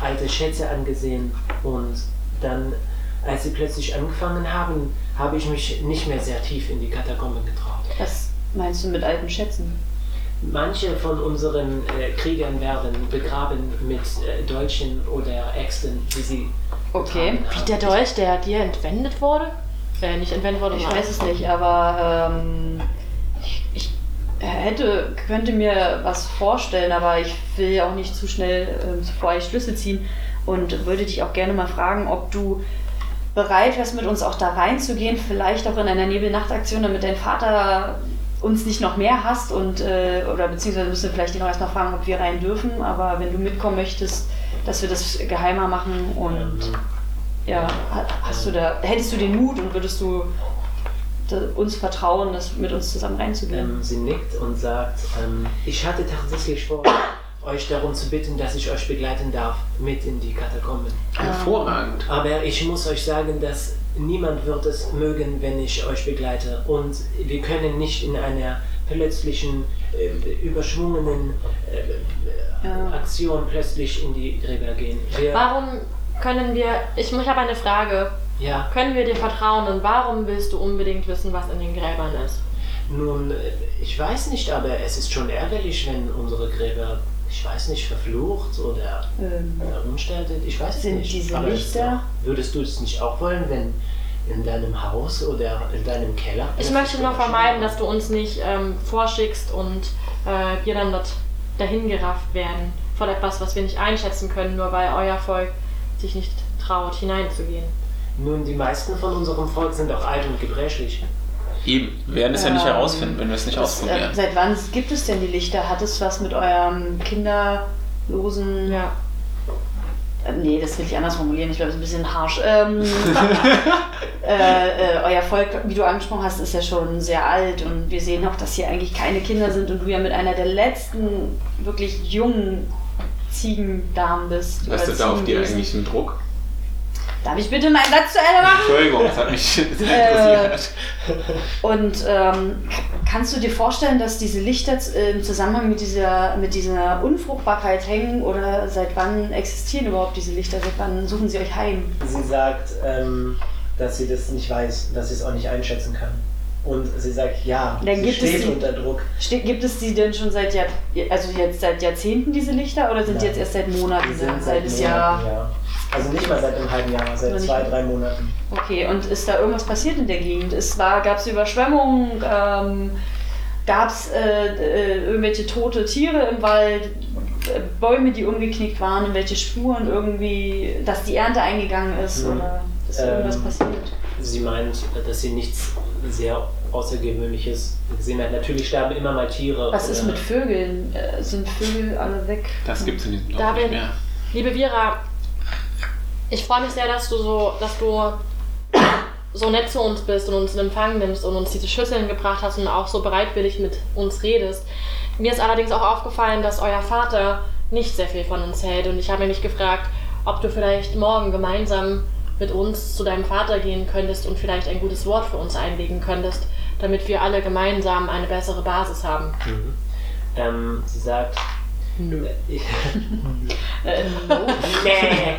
alte Schätze angesehen. Und dann, als sie plötzlich angefangen haben, habe ich mich nicht mehr sehr tief in die Katakomben getraut. was meinst du mit alten Schätzen? Manche von unseren äh, Kriegern werden begraben mit äh, Dolchen oder Äxten, die sie Okay. Wie der Dolch, der dir entwendet wurde? Äh, nicht entwendet wurde, Ich weiß es nicht, aber ähm, hätte, könnte mir was vorstellen, aber ich will ja auch nicht zu schnell ähm, zuvor ich Schlüsse ziehen und würde dich auch gerne mal fragen, ob du bereit wärst, mit uns auch da reinzugehen, vielleicht auch in einer Nebelnachtaktion, damit dein Vater uns nicht noch mehr hasst und äh, oder beziehungsweise müssen wir vielleicht ihn auch erst noch fragen, ob wir rein dürfen, aber wenn du mitkommen möchtest, dass wir das geheimer machen und ja, ha- hast du da, hättest du den Mut und würdest du uns vertrauen, das mit uns zusammen reinzugehen? Ähm, sie nickt und sagt, ähm, ich hatte tatsächlich vor, euch darum zu bitten, dass ich euch begleiten darf mit in die Katakomben. Hervorragend. Aber ich muss euch sagen, dass niemand wird es mögen, wenn ich euch begleite. Und wir können nicht in einer plötzlichen, äh, überschwungenen äh, Ja. Aktion plötzlich in die Gräber gehen. Wir, Warum können wir, ich, ich habe eine Frage, ja, können wir dir vertrauen und warum willst du unbedingt wissen, was in den Gräbern ist? nun, ich weiß nicht, aber es ist schon ärgerlich, wenn unsere Gräber, ich weiß nicht, verflucht oder Ähm, verunstaltet. Ich weiß es Sind nicht. diese aber es ist Lichter- würdest du es nicht auch wollen, wenn in deinem Haus oder in deinem Keller? Ich möchte nur vermeiden, dass du uns nicht ähm, vorschickst und äh, wir dann dort dahin gerafft werden von etwas, was wir nicht einschätzen können, nur weil euer Volk sich nicht traut, hineinzugehen. Nun, die meisten von unserem Volk sind auch alt und gebrechlich. Eben. Wir werden es ja nicht Ähm, herausfinden, wenn wir es nicht das, äh, ausprobieren. seit wann gibt es denn die Lichter? Hat es was mit eurem kinderlosen... Ja. Äh, nee, das will ich anders formulieren. Ich glaube, das ist ein bisschen harsch. Ähm, äh, äh, euer Volk, wie du angesprochen hast, ist ja schon sehr alt und wir sehen auch, dass hier eigentlich keine Kinder sind und du ja mit einer der letzten wirklich jungen Ziegendamen bist. Lasst oder da auf dir eigentlich einen Druck? Darf ich bitte meinen Satz zu Ende machen? Entschuldigung, das hat mich sehr Äh, interessiert. Und ähm, kannst du dir vorstellen, dass diese Lichter z- im Zusammenhang mit dieser, mit dieser Unfruchtbarkeit hängen oder seit wann existieren überhaupt diese Lichter? Seit wann suchen sie euch heim? Sie sagt, ähm, dass sie das nicht weiß, dass sie es auch nicht einschätzen kann. Und sie sagt, ja, Dann sie steht die- unter Druck. Ste gibt es die denn schon seit Jahr, also jetzt seit Jahrzehnten diese Lichter oder sind die Nein. jetzt erst seit Monaten Die sind Seit das Jahr. Monaten, ja. Also nicht mal seit einem halben Jahr, seit nicht zwei, drei Monaten. Okay, und ist da irgendwas passiert in der Gegend? Gab es Überschwemmungen, ähm, gab es äh, äh, irgendwelche tote Tiere im Wald, äh, Bäume, die umgeknickt waren, irgendwelche Spuren irgendwie, dass die Ernte eingegangen ist Mhm. oder ist Ähm, irgendwas passiert? Sie meint, dass sie nichts sehr Außergewöhnliches gesehen hat. Natürlich sterben immer mal Tiere. Was ist mit Vögeln? Äh, sind Vögel alle weg? Das gibt es in diesem Dorf nicht mehr. Liebe Vira, ich freue mich sehr, dass du so, dass du so nett zu uns bist und uns in Empfang nimmst und uns diese Schüsseln gebracht hast und auch so bereitwillig mit uns redest. Mir ist allerdings auch aufgefallen, dass euer Vater nicht sehr viel von uns hält und ich habe mich gefragt, ob du vielleicht morgen gemeinsam mit uns zu deinem Vater gehen könntest und vielleicht ein gutes Wort für uns einlegen könntest, damit wir alle gemeinsam eine bessere Basis haben. Mhm. Ähm, sie sagt, Nö. ich, Äh, no. nee.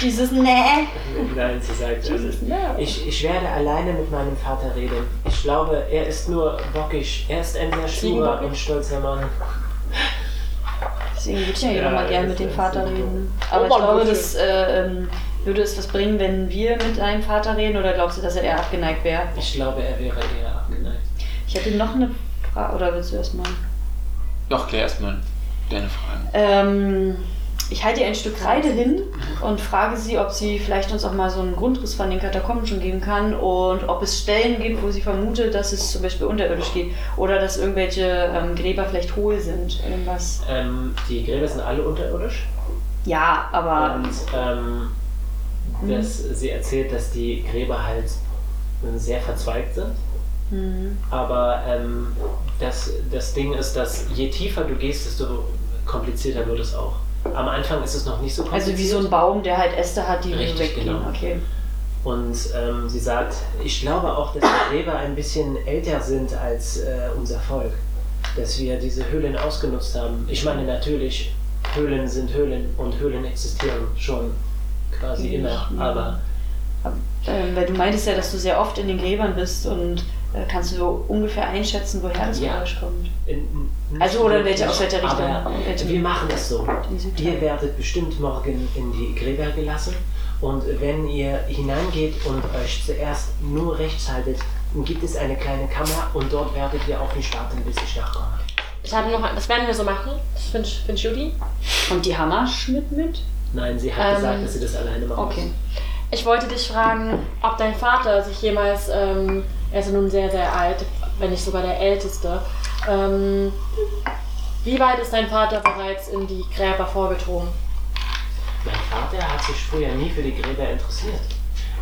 Dieses Nee. Nein, sie sagt, ähm, Dieses Nee. ich, ich werde alleine mit meinem Vater reden. Ich glaube, er ist nur bockig. Er ist ein sehr Ziegenbockig? und stolzer Mann. Deswegen würde ich ja, Ja, mal gerne mit dem Vater reden. Aber Oh ich glaube, das äh, ähm, würde es was bringen, wenn wir mit deinem Vater reden oder glaubst du, dass er eher abgeneigt wäre? Ich glaube, er wäre eher abgeneigt. Ich hätte noch eine Frage, oder willst du erstmal? Doch, klär erstmal deine Fragen. Ähm, ich halte ihr ein Stück Kreide hin und frage sie, ob sie vielleicht uns auch mal so einen Grundriss von den Katakomben schon geben kann und ob es Stellen gibt, wo sie vermutet, dass es zum Beispiel unterirdisch geht oder dass irgendwelche ähm, Gräber vielleicht hohl sind. Irgendwas. Ähm, die Gräber sind alle unterirdisch. Ja, aber Und ähm, das, sie erzählt, dass die Gräber halt sehr verzweigt sind. hm, Aber ähm, das, das Ding ist, dass je tiefer du gehst, desto komplizierter wird es auch. Am Anfang ist es noch nicht so kompliziert. also wie so ein Baum, der halt Äste hat, die Richtig, weggehen. genau. Okay. Und ähm, sie sagt, ich glaube auch, dass die Gräber ein bisschen älter sind als äh, unser Volk. Dass wir diese Höhlen ausgenutzt haben. Ich meine natürlich, Höhlen sind Höhlen und Höhlen existieren schon quasi immer. Mhm. Aber Ähm, weil du meintest ja, dass du sehr oft in den Gräbern bist und äh, kannst du so ungefähr einschätzen, woher das Ja. Geräusch kommt. in, Also, oder in welche- aus welcher Richtung? Welche- wir machen es so. Ihr werdet bestimmt morgen in die Gräber gelassen. Und wenn ihr hineingeht und euch zuerst nur rechts haltet, dann gibt es eine kleine Kammer und dort werdet ihr auf mich warten, bis ich nachkomme. Ich habe noch, das werden wir so machen. Das finde ich, find ich Judy. Und die Hammerschmidt mit? Nein, sie hat Ähm, gesagt, dass sie das alleine machen Okay. muss. Ich wollte dich fragen, ob dein Vater sich jemals, ähm, er ist ja nun sehr, sehr alt, wenn nicht sogar der Älteste, ähm, wie weit ist dein Vater bereits in die Gräber vorgedrungen? Mein Vater hat sich früher nie für die Gräber interessiert.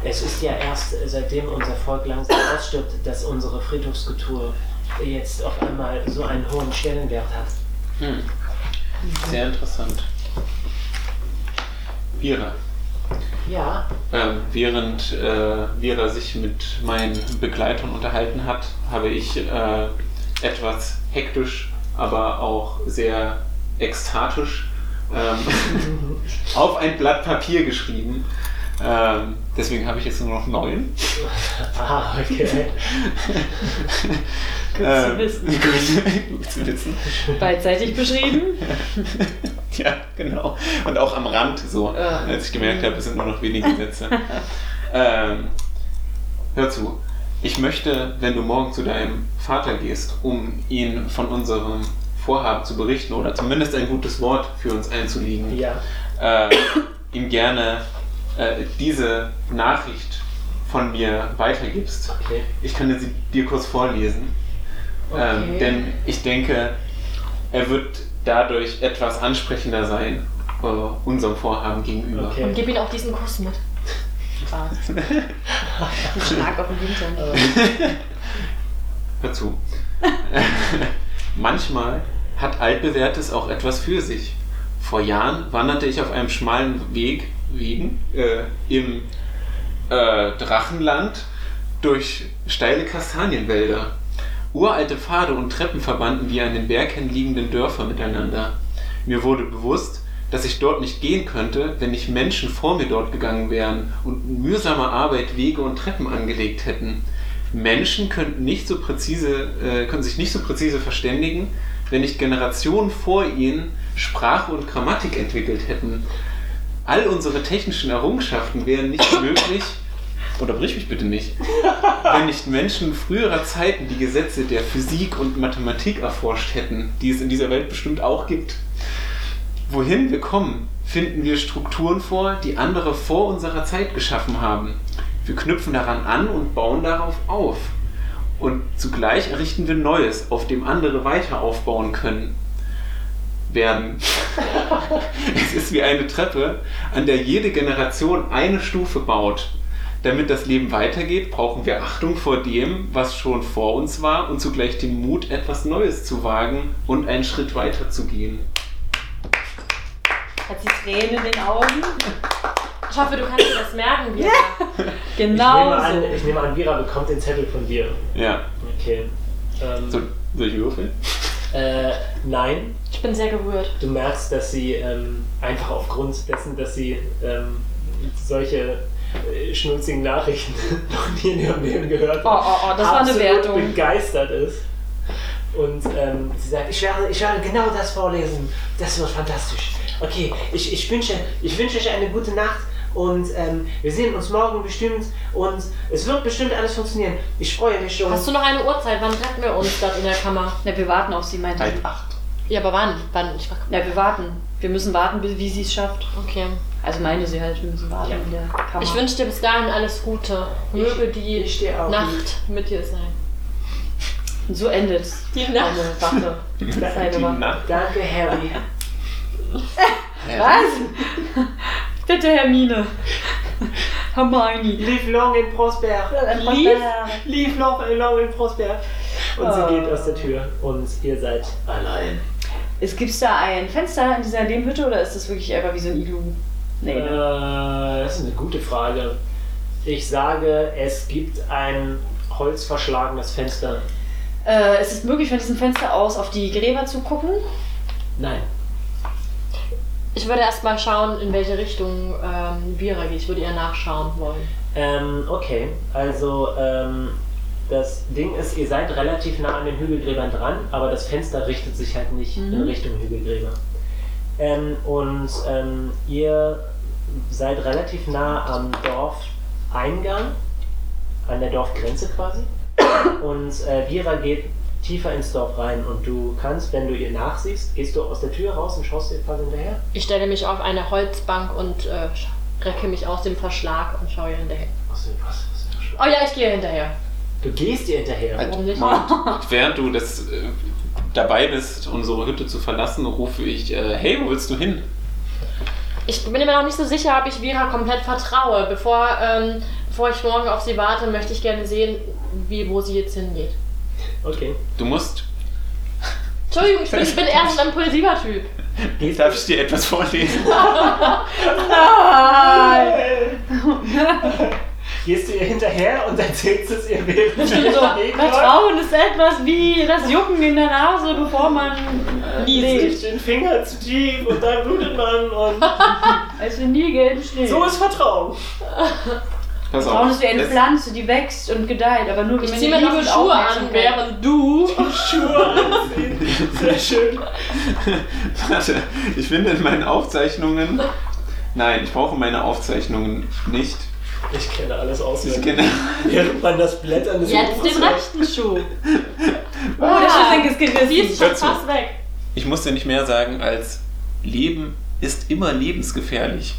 Es ist ja erst äh, seitdem unser Volk langsam ausstirbt, dass unsere Friedhofskultur jetzt auf einmal so einen hohen Stellenwert hat. Hm. Sehr interessant. Vira. Ja, Ähm, während äh, Vera sich mit meinen Begleitern unterhalten hat, habe ich äh, etwas hektisch, aber auch sehr ekstatisch ähm, auf ein Blatt Papier geschrieben. Ähm, deswegen habe ich jetzt nur noch neun. ah, okay. Gut Ähm, zu wissen. gut, gut zu wissen. Beidseitig beschrieben. Ja, genau. Und auch am Rand so, Ja. als ich gemerkt habe, es sind nur noch wenige Sätze. ähm, hör zu. Ich möchte, wenn du morgen zu deinem Vater gehst, um ihn von unserem Vorhaben zu berichten oder zumindest ein gutes Wort für uns einzulegen, Ja, äh, ihm gerne äh, diese Nachricht von mir weitergibst. okay. Ich könnte sie dir kurz vorlesen. Ähm, Okay. denn ich denke, er wird dadurch etwas ansprechender sein äh, unserem Vorhaben gegenüber. Okay. Und gib ihm auch diesen Kuss mit. Spaß. Ein Schlag auf den Hintern. Hör zu. Manchmal hat Altbewährtes auch etwas für sich. Vor Jahren wanderte ich auf einem schmalen Weg, Wegen, äh, im äh, Drachenland durch steile Kastanienwälder. Uralte Pfade und Treppen verbanden die an den Berghängen liegenden Dörfer miteinander. Mir wurde bewusst, dass ich dort nicht gehen könnte, wenn nicht Menschen vor mir dort gegangen wären und mühsamer Arbeit Wege und Treppen angelegt hätten. Menschen könnten, nicht so präzise, äh, können sich nicht so präzise verständigen, wenn nicht Generationen vor ihnen Sprache und Grammatik entwickelt hätten. All unsere technischen Errungenschaften wären nicht möglich, unterbrich mich bitte nicht, wenn nicht Menschen früherer Zeiten die Gesetze der Physik und Mathematik erforscht hätten, die es in dieser Welt bestimmt auch gibt. Wohin wir kommen, finden wir Strukturen vor, die andere vor unserer Zeit geschaffen haben. Wir knüpfen daran an und bauen darauf auf. Und zugleich errichten wir Neues, auf dem andere weiter aufbauen können. Werden. es ist wie eine Treppe, an der jede Generation eine Stufe baut. Damit das Leben weitergeht, brauchen wir Achtung vor dem, was schon vor uns war und zugleich den Mut, etwas Neues zu wagen und einen Schritt weiter zu gehen. Hat sie Tränen in den Augen? Ich hoffe, du kannst dir das merken, Vira. Genau ich, nehme an, ich nehme an, Vira bekommt den Zettel von dir. Ja. Okay. Ähm, So, soll ich würfeln? äh, nein, Ich bin sehr gerührt. du merkst, dass sie ähm, einfach aufgrund dessen, dass sie ähm, solche äh, schnulzigen Nachrichten noch nie in ihrem Leben gehört Oh, oh, oh, das war eine absolut Wertung. begeistert ist. Und ähm, sie sagt, ich werde, ich werde genau das vorlesen. Das wird fantastisch. Okay, ich, ich, wünsche, ich wünsche euch eine gute Nacht und ähm, wir sehen uns morgen bestimmt und es wird bestimmt alles funktionieren. Ich freue mich schon. Hast du noch eine Uhrzeit? Wann treffen wir uns dort in der Kammer? Na, wir warten auf sie, meinte Halb ich. acht. Ja, aber wann? Wann? Ich war... Ja, wir warten. Wir müssen warten, bis- wie sie es schafft. Okay. Also meine sie halt, wir müssen warten Ja. in der Kammer. Ich wünsche dir bis dahin alles Gute. Möge die ich stehe auch Nacht mit dir sein. Und so endet Die eine Nacht. Wache. Seine Die Wache. Nacht. Danke, Harry. Was? Bitte, Hermine. Hermione. Live long and prosper. Lief? Live long, long and prosper. Und sie Oh. geht aus der Tür und ihr seid allein. Es gibt da ein Fenster in dieser Lehmhütte oder ist das wirklich einfach wie so ein Iglu? Nee, ne? Äh, das ist eine gute Frage. Ich sage, es gibt ein holzverschlagenes Fenster. Äh, ist es möglich, von diesem Fenster aus auf die Gräber zu gucken? Nein. Ich würde erstmal schauen, in welche Richtung ähm, Vira geht. Ich würde ihr nachschauen wollen. Ähm, okay, also ähm, das Ding ist, ihr seid relativ nah an den Hügelgräbern dran, aber das Fenster richtet sich halt nicht in Richtung Hügelgräber. Ähm, und ähm, ihr seid relativ nah am Dorfeingang, an der Dorfgrenze quasi. Und äh, Vira geht tiefer ins Dorf rein und du kannst, wenn du ihr nachsiehst, gehst du aus der Tür raus und schaust ihr quasi hinterher. Ich stelle mich auf eine Holzbank und äh, recke mich aus dem Verschlag und schaue ihr hinterher. Was, was, was, Oh ja, ich gehe hinterher. Du gehst ihr hinterher. Warum nicht? Moment, während du das äh, dabei bist, unsere Hütte zu verlassen, rufe ich, äh, hey, wo willst du hin? Ich bin mir noch nicht so sicher, ob ich Vira komplett vertraue. Bevor, ähm, bevor ich morgen auf sie warte, möchte ich gerne sehen, wie, wo sie jetzt hingeht. Okay. Du musst, Entschuldigung, ich bin, ich bin eher so ein impulsiver Typ. darf ich dir etwas vorlesen? Gehst du ihr hinterher und erzählst es ihr während sie So? Vertrauen ist etwas wie das Jucken in der Nase, bevor man äh, Niest den Finger zu tief und dann blutet man und Also nie gelben Schnee. so ist Vertrauen. Pass Vertrauen ist wie eine Es- Pflanze, die wächst und gedeiht, aber nur Ich wenn ziehe man mir noch Liebe die Schuhe an, während du. Schuhe anziehen. Sehr schön. Warte, ich finde in meinen Aufzeichnungen. Nein, ich brauche meine Aufzeichnungen nicht. Ich kenne alles Ich auswendig. kenne. Während man das Blättern des Jetzt den rechten Schuh. Oh, der Schuhsenk ist Sie gerissen. ist schon fast weg. Ich muss dir nicht mehr sagen als Leben ist immer lebensgefährlich.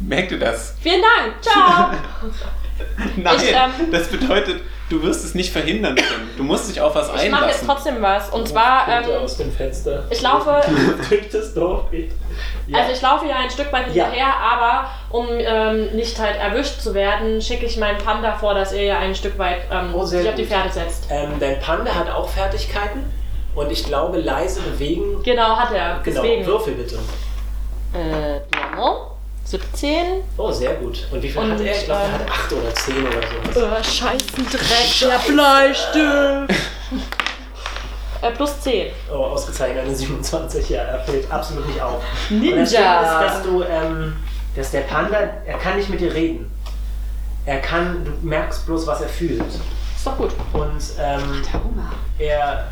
Merkt ihr das? Vielen Dank. Ciao. Nein, Ich, ähm, das bedeutet, du wirst es nicht verhindern können. Du musst dich auf was Ich mache jetzt einlassen. trotzdem was. Und zwar, Guckt er ähm, aus dem Fenster. ich laufe, durch das Dorf geht. Ja. also ich laufe ja ein Stück weit Ja. hinterher, aber um ähm, nicht halt erwischt zu werden, schicke ich meinen Panda vor, dass er ja ein Stück weit ähm, Oh, sich auf die. Pferde setzt. ähm, dein Panda hat auch Fertigkeiten und ich glaube leise bewegen. Genau, hat er. Genau, Deswegen. Würfel bitte. Äh, normal. 17. Oh, sehr gut. Und wie viel Und, hat er? Ich glaube, er ähm, hat 8 oder 10 oder sowas. Äh, scheißen Dreck, der Bleistift. äh, plus 10. Oh, ausgezeichnet, eine 27, ja, er fällt absolut nicht auf. Ninja. Und das Ding ist, dass du, ähm, dass der Panda, er kann nicht mit dir reden. er kann, du merkst bloß, was er fühlt. Ist doch gut. Und ähm, Der Hunger. er,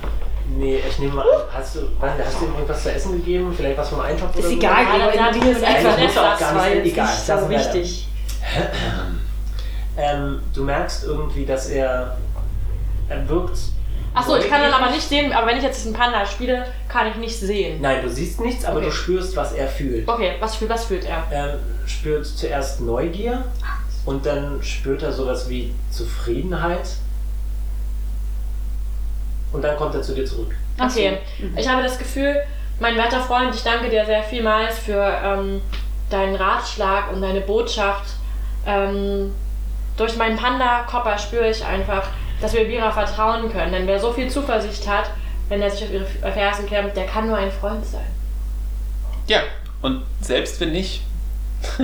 nee, ich nehme mal an, hast du, warte, hast du ihm irgendwas zu essen gegeben? Vielleicht was vom Eintopf Ist oder egal, so? Gregor, Gregor, die mir ist einfach das ist das, war nicht- jetzt egal, nicht so wichtig. Ähm, du merkst irgendwie, dass er, er wirkt. Achso, ich kann dann aber nicht sehen, aber wenn ich jetzt diesen Panda spiele, kann ich nicht sehen. Nein, du siehst nichts, aber Okay. du spürst, was er fühlt. Okay, was, fühlt- was fühlt er? Er spürt zuerst Neugier und dann spürt er sowas wie Zufriedenheit. Und dann kommt er zu dir zurück. Okay, Mhm. ich habe das Gefühl, mein werter Freund, ich danke dir sehr vielmals für ähm, deinen Ratschlag und deine Botschaft. Ähm, durch meinen Panda-Kopper spüre ich einfach, dass wir Vira vertrauen können. Denn wer so viel Zuversicht hat, wenn er sich auf ihre Fersen klemmt, der kann nur ein Freund sein. Ja, und selbst wenn nicht,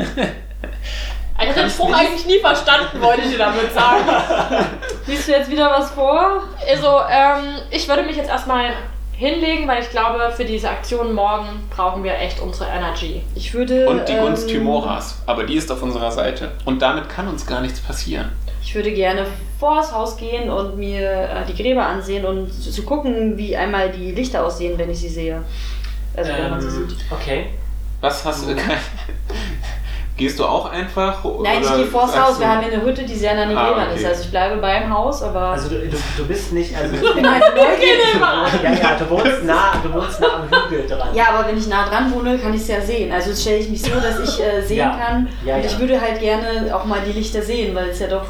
Ich habe den Spruch eigentlich nie verstanden, wollte ich dir damit sagen. Liest du jetzt wieder was vor? Also, ähm, ich würde mich jetzt erstmal hinlegen, weil ich glaube, für diese Aktion morgen brauchen wir echt unsere Energy. Ich würde. und die Gunst ähm, Timoras, aber die ist auf unserer Seite. Und damit kann uns gar nichts passieren. Ich würde gerne vor das Haus gehen und mir äh, die Gräber ansehen und zu, zu gucken, wie einmal die Lichter aussehen, wenn ich sie sehe. Also wenn man sie Ähm, sieht. okay. Was hast du? Gehst du auch einfach? Nein, ich gehe vors Haus. du- Wir haben hier eine Hütte, die sehr nah an den Ah, ist. Also ich bleibe beim Haus, aber. Also du, du, du bist nicht, also ich bin halt neugierig. ja, ja, du wohnst nah, du wohnst nah am Hügel dran. Ja, aber wenn ich nah dran wohne, kann ich es ja sehen. Also stelle ich mich so, dass ich äh, sehen Ja. kann. Ja, und ja. ich würde halt gerne auch mal die Lichter sehen, weil es ja doch,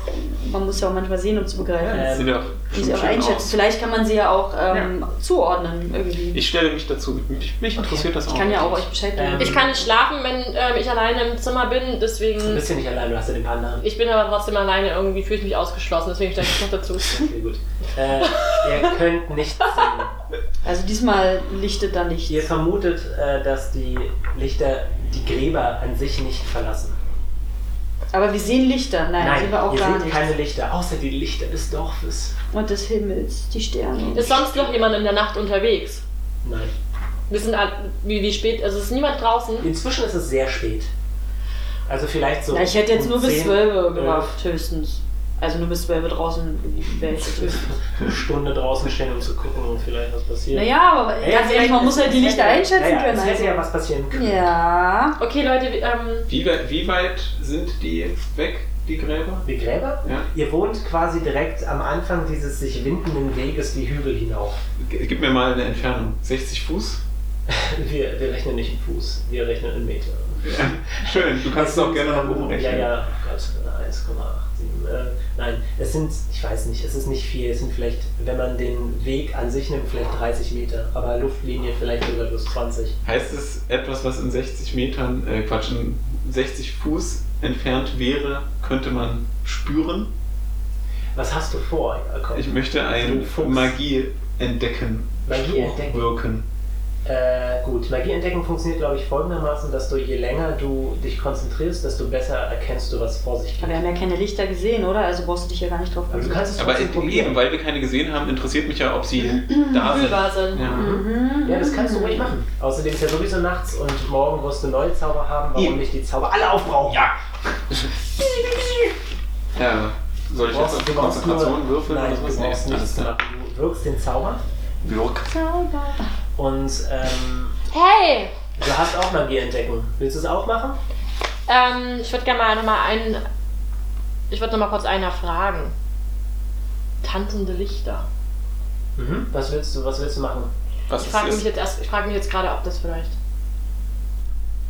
man muss ja auch manchmal sehen, um zu begreifen, Ähm, Sieht doch wie sie auch schön einschätzen. aus. Vielleicht kann man sie ja auch ähm, zuordnen irgendwie. Ich stelle mich dazu. Mich, mich interessiert das auch. Ich kann ja auch euch Bescheid geben. Ähm, Ich kann nicht schlafen, wenn ähm, ich alleine im Zimmer bin, Du deswegen. bist ja nicht allein, du hast ja den Panda. Ich bin aber trotzdem alleine, irgendwie fühle ich mich ausgeschlossen, deswegen stelle ich noch dazu. Okay, gut. Äh, ihr könnt nichts sehen. Also diesmal lichtet da nichts. Ihr vermutet, äh, dass die Lichter die Gräber an sich nicht verlassen. Aber wir sehen Lichter. Nein, sehen wir auch ihr gar seht nicht. keine Lichter, außer die Lichter des Dorfes. Und des Himmels, die Sterne. Ist sonst noch jemand in der Nacht unterwegs? Nein. Wir sind wie, wie spät, also ist niemand draußen. Inzwischen ist es sehr spät. Also vielleicht so. Ja, ich hätte jetzt um nur bis 10, 12 11, gemacht, höchstens. Also nur bis 12 draußen ich jetzt höchstens. eine Stunde draußen stehen, um zu gucken und vielleicht was passiert. Naja, aber Ja, ganz ehrlich, man muss halt die Lichter einschätzen ja, ja, können. Es hätte Also. ja was passieren können. Ja. Okay, Leute, ähm, Wie, weit- wie weit sind die weg, die Gräber? Die Gräber? Ja. Ihr wohnt quasi direkt am Anfang dieses sich windenden Weges die Hügel hinauf. Gib mir mal eine Entfernung. 60 Fuß? Wir, wir rechnen nicht in Fuß, wir rechnen in Meter. Ja. Schön, du kannst es auch gerne nach oben rechnen. Ja, ja, Gott, 1,87. Äh, nein, es sind, ich weiß nicht, es ist nicht viel. Es sind vielleicht, wenn man den Weg an sich nimmt, vielleicht 30 Meter, aber Luftlinie vielleicht sogar plus 20. Heißt es etwas, was in 60 Metern, äh Quatsch, in 60 Fuß entfernt wäre, könnte man spüren? Was hast du vor, Jakob? Ich möchte ein Du Fuchs. Magie entdecken. Magie entdecken. wirken. Äh, gut, Magie entdecken funktioniert, glaube ich, folgendermaßen, dass du je länger du dich konzentrierst, desto besser erkennst du, was vor sich geht. Aber wir haben ja keine Lichter gesehen, oder? Also brauchst du dich ja gar nicht drauf Also du kannst es Aber eben, weil wir keine gesehen haben, interessiert mich ja, ob sie da sind. fühlbar sind. Ja. Mhm. Ja, das kannst du ruhig machen. Außerdem ist ja sowieso nachts und morgen wirst du neue Zauber haben. Warum Eben. nicht die Zauber alle aufbrauchen? Ja! ja. Soll ich Du jetzt brauchst- auf du brauchst Konzentration würfeln Nein, oder du was? brauchst Nee, nichts. Du wirkst den Zauber Wirk. Und ähm, Hey! du hast auch Magie entdecken. Willst du es auch machen? Ähm, ich würde gerne mal nochmal einen. Ich würde nochmal kurz einer fragen. Tanzende Lichter. Mhm. Was willst du, was willst du machen? Was Ich frage mich jetzt erst, ich frage mich jetzt gerade, ob das vielleicht.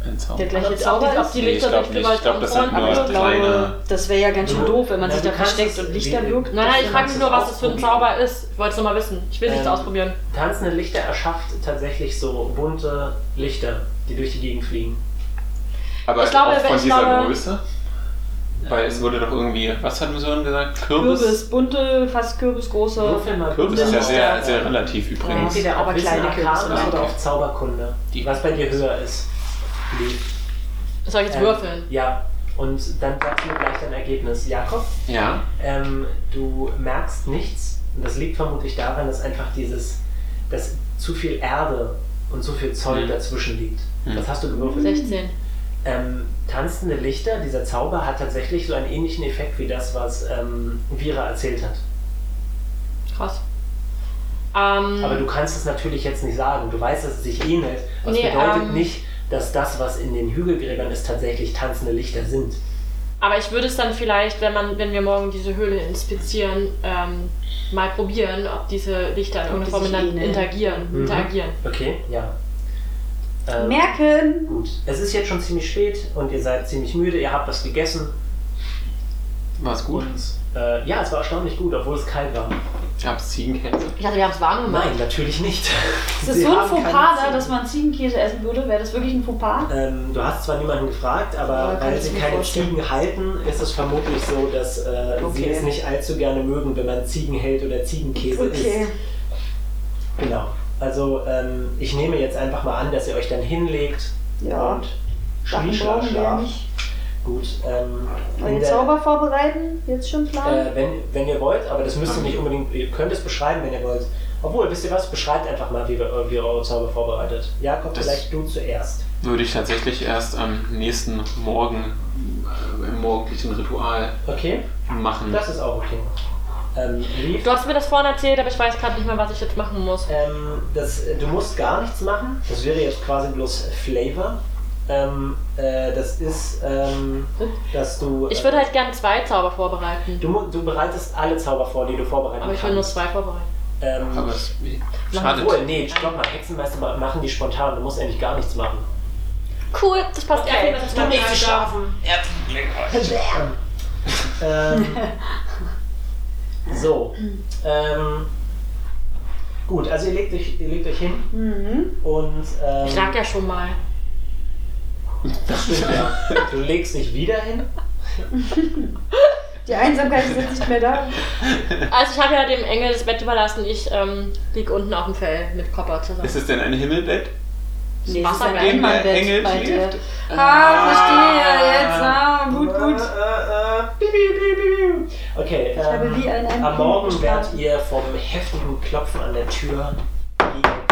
Ein Zauber. Der gleiche Zauber ob die- ob ist? die Nee, ich Lichter glaub nicht. das sind nur kleine- glaube, das wäre ja ganz schön doof, wenn man na, sich da versteckt und Lichter wirkt. Nein, nein, ich frage mich nur, was das für ein. Zauber ist. Ich wollte es nur mal wissen. Ich will es nicht Ähm, ausprobieren. Tanzende Lichter erschafft tatsächlich so bunte Lichter, die durch die Gegend fliegen. Aber Ich glaube, auch von ich dieser glaube- Größe? Weil es wurde doch irgendwie, was hat Sören gesagt? Kürbis? Kürbis, bunte, fast kürbisgroße. Kürbis ist ja Lichter. sehr, sehr relativ übrigens. Entweder Aber kleine Arcanis oder auf Zauberkunde, was bei dir höher ist. Die, Soll ich jetzt ähm, würfeln? Ja, und dann sagst du mir gleich dein Ergebnis. Jakob, Ja. ähm, du merkst nichts. Und das liegt vermutlich daran, dass einfach dieses, dass zu viel Erde und zu viel Zoll Mhm. dazwischen liegt. Mhm. Was hast du gewürfelt? 16. ähm, tanzende Lichter, dieser Zauber hat tatsächlich so einen ähnlichen Effekt wie das, was ähm, Vira erzählt hat. Krass. Ähm, Aber du kannst es natürlich jetzt nicht sagen. Du weißt, dass es sich ähnelt. Das Nee, bedeutet ähm, nicht, dass das, was in den Hügelgräbern ist, tatsächlich tanzende Lichter sind. aber ich würde es dann vielleicht, wenn man, wenn wir morgen diese Höhle inspizieren, ähm, mal probieren, ob diese Lichter in irgendeiner Form miteinander interagieren. Mhm. interagieren. Okay, ja. Ähm, Merken! Gut. Es ist jetzt schon ziemlich spät und ihr seid ziemlich müde. Ihr habt was gegessen. War's gut? Und äh, ja, es war erstaunlich gut, obwohl es kalt war. Gab's Ziegenkäse? Ich dachte, wir haben es warm gemacht. Nein, natürlich nicht. Ist das Sie so ein Fauxpas da, Ziegen. dass man Ziegenkäse essen würde? Wäre das wirklich ein Fauxpas? Ähm, du hast zwar niemanden gefragt, aber Ja, weil sie keine vorstellen. Ziegen halten, ist es vermutlich so, dass äh, sie Okay. es nicht allzu gerne mögen, wenn man Ziegen hält oder Ziegenkäse isst. Genau. Also ähm, ich nehme jetzt einfach mal an, dass ihr euch dann hinlegt Ja. und Sachen Schlie, Gut. Ähm, wir der- Zauber vorbereiten? Jetzt schon planen? Äh, wenn, wenn ihr wollt, aber das müsst ihr nicht unbedingt, ihr könnt es beschreiben, wenn ihr wollt. Obwohl, wisst ihr was, beschreibt einfach mal, wie, wir, wie ihr eure Zauber vorbereitet. Jakob, Das- vielleicht du zuerst. Würde ich tatsächlich erst am nächsten Morgen äh, im morgendlichen Ritual Okay, machen. das ist auch okay. Ähm, Du hast mir das vorhin erzählt, aber ich weiß gerade nicht mehr, was ich jetzt machen muss. ähm, das, du musst gar nichts machen, das wäre jetzt quasi bloß Flavor. Ähm, äh, das ist, ähm, dass du... Ich würde halt gern zwei Zauber vorbereiten. Du, du bereitest alle Zauber vor, die du vorbereiten Aber ich will nur kannst. zwei vorbereiten. Ähm, Aber es schadet. obwohl, nee, stopp mal, Hexenmeister ma- machen die spontan, du musst eigentlich gar nichts machen. Cool, das passt Okay, das ist du mein legst Alter. dich schlafen. ähm, so. Ähm, gut, also ihr legt euch, ihr legt euch hin Mhm. und ähm, Ich lag ja schon mal. Das stimmt ja. Du legst dich wieder hin. Die Einsamkeit ist jetzt nicht mehr da. Also ich habe ja dem Engel das Bett überlassen. Ich ähm, lieg unten auf dem Fell mit Copper zusammen. Ist es denn ein Himmelbett? Nee, es ist ein Wasserbett. Einmalbett, Engel schläft. Ah, verstehe, jetzt, ah, gut, Äh, gut. Okay, Ich habe ähm, am Morgen werdet ihr vom heftigen Klopfen an der Tür gegend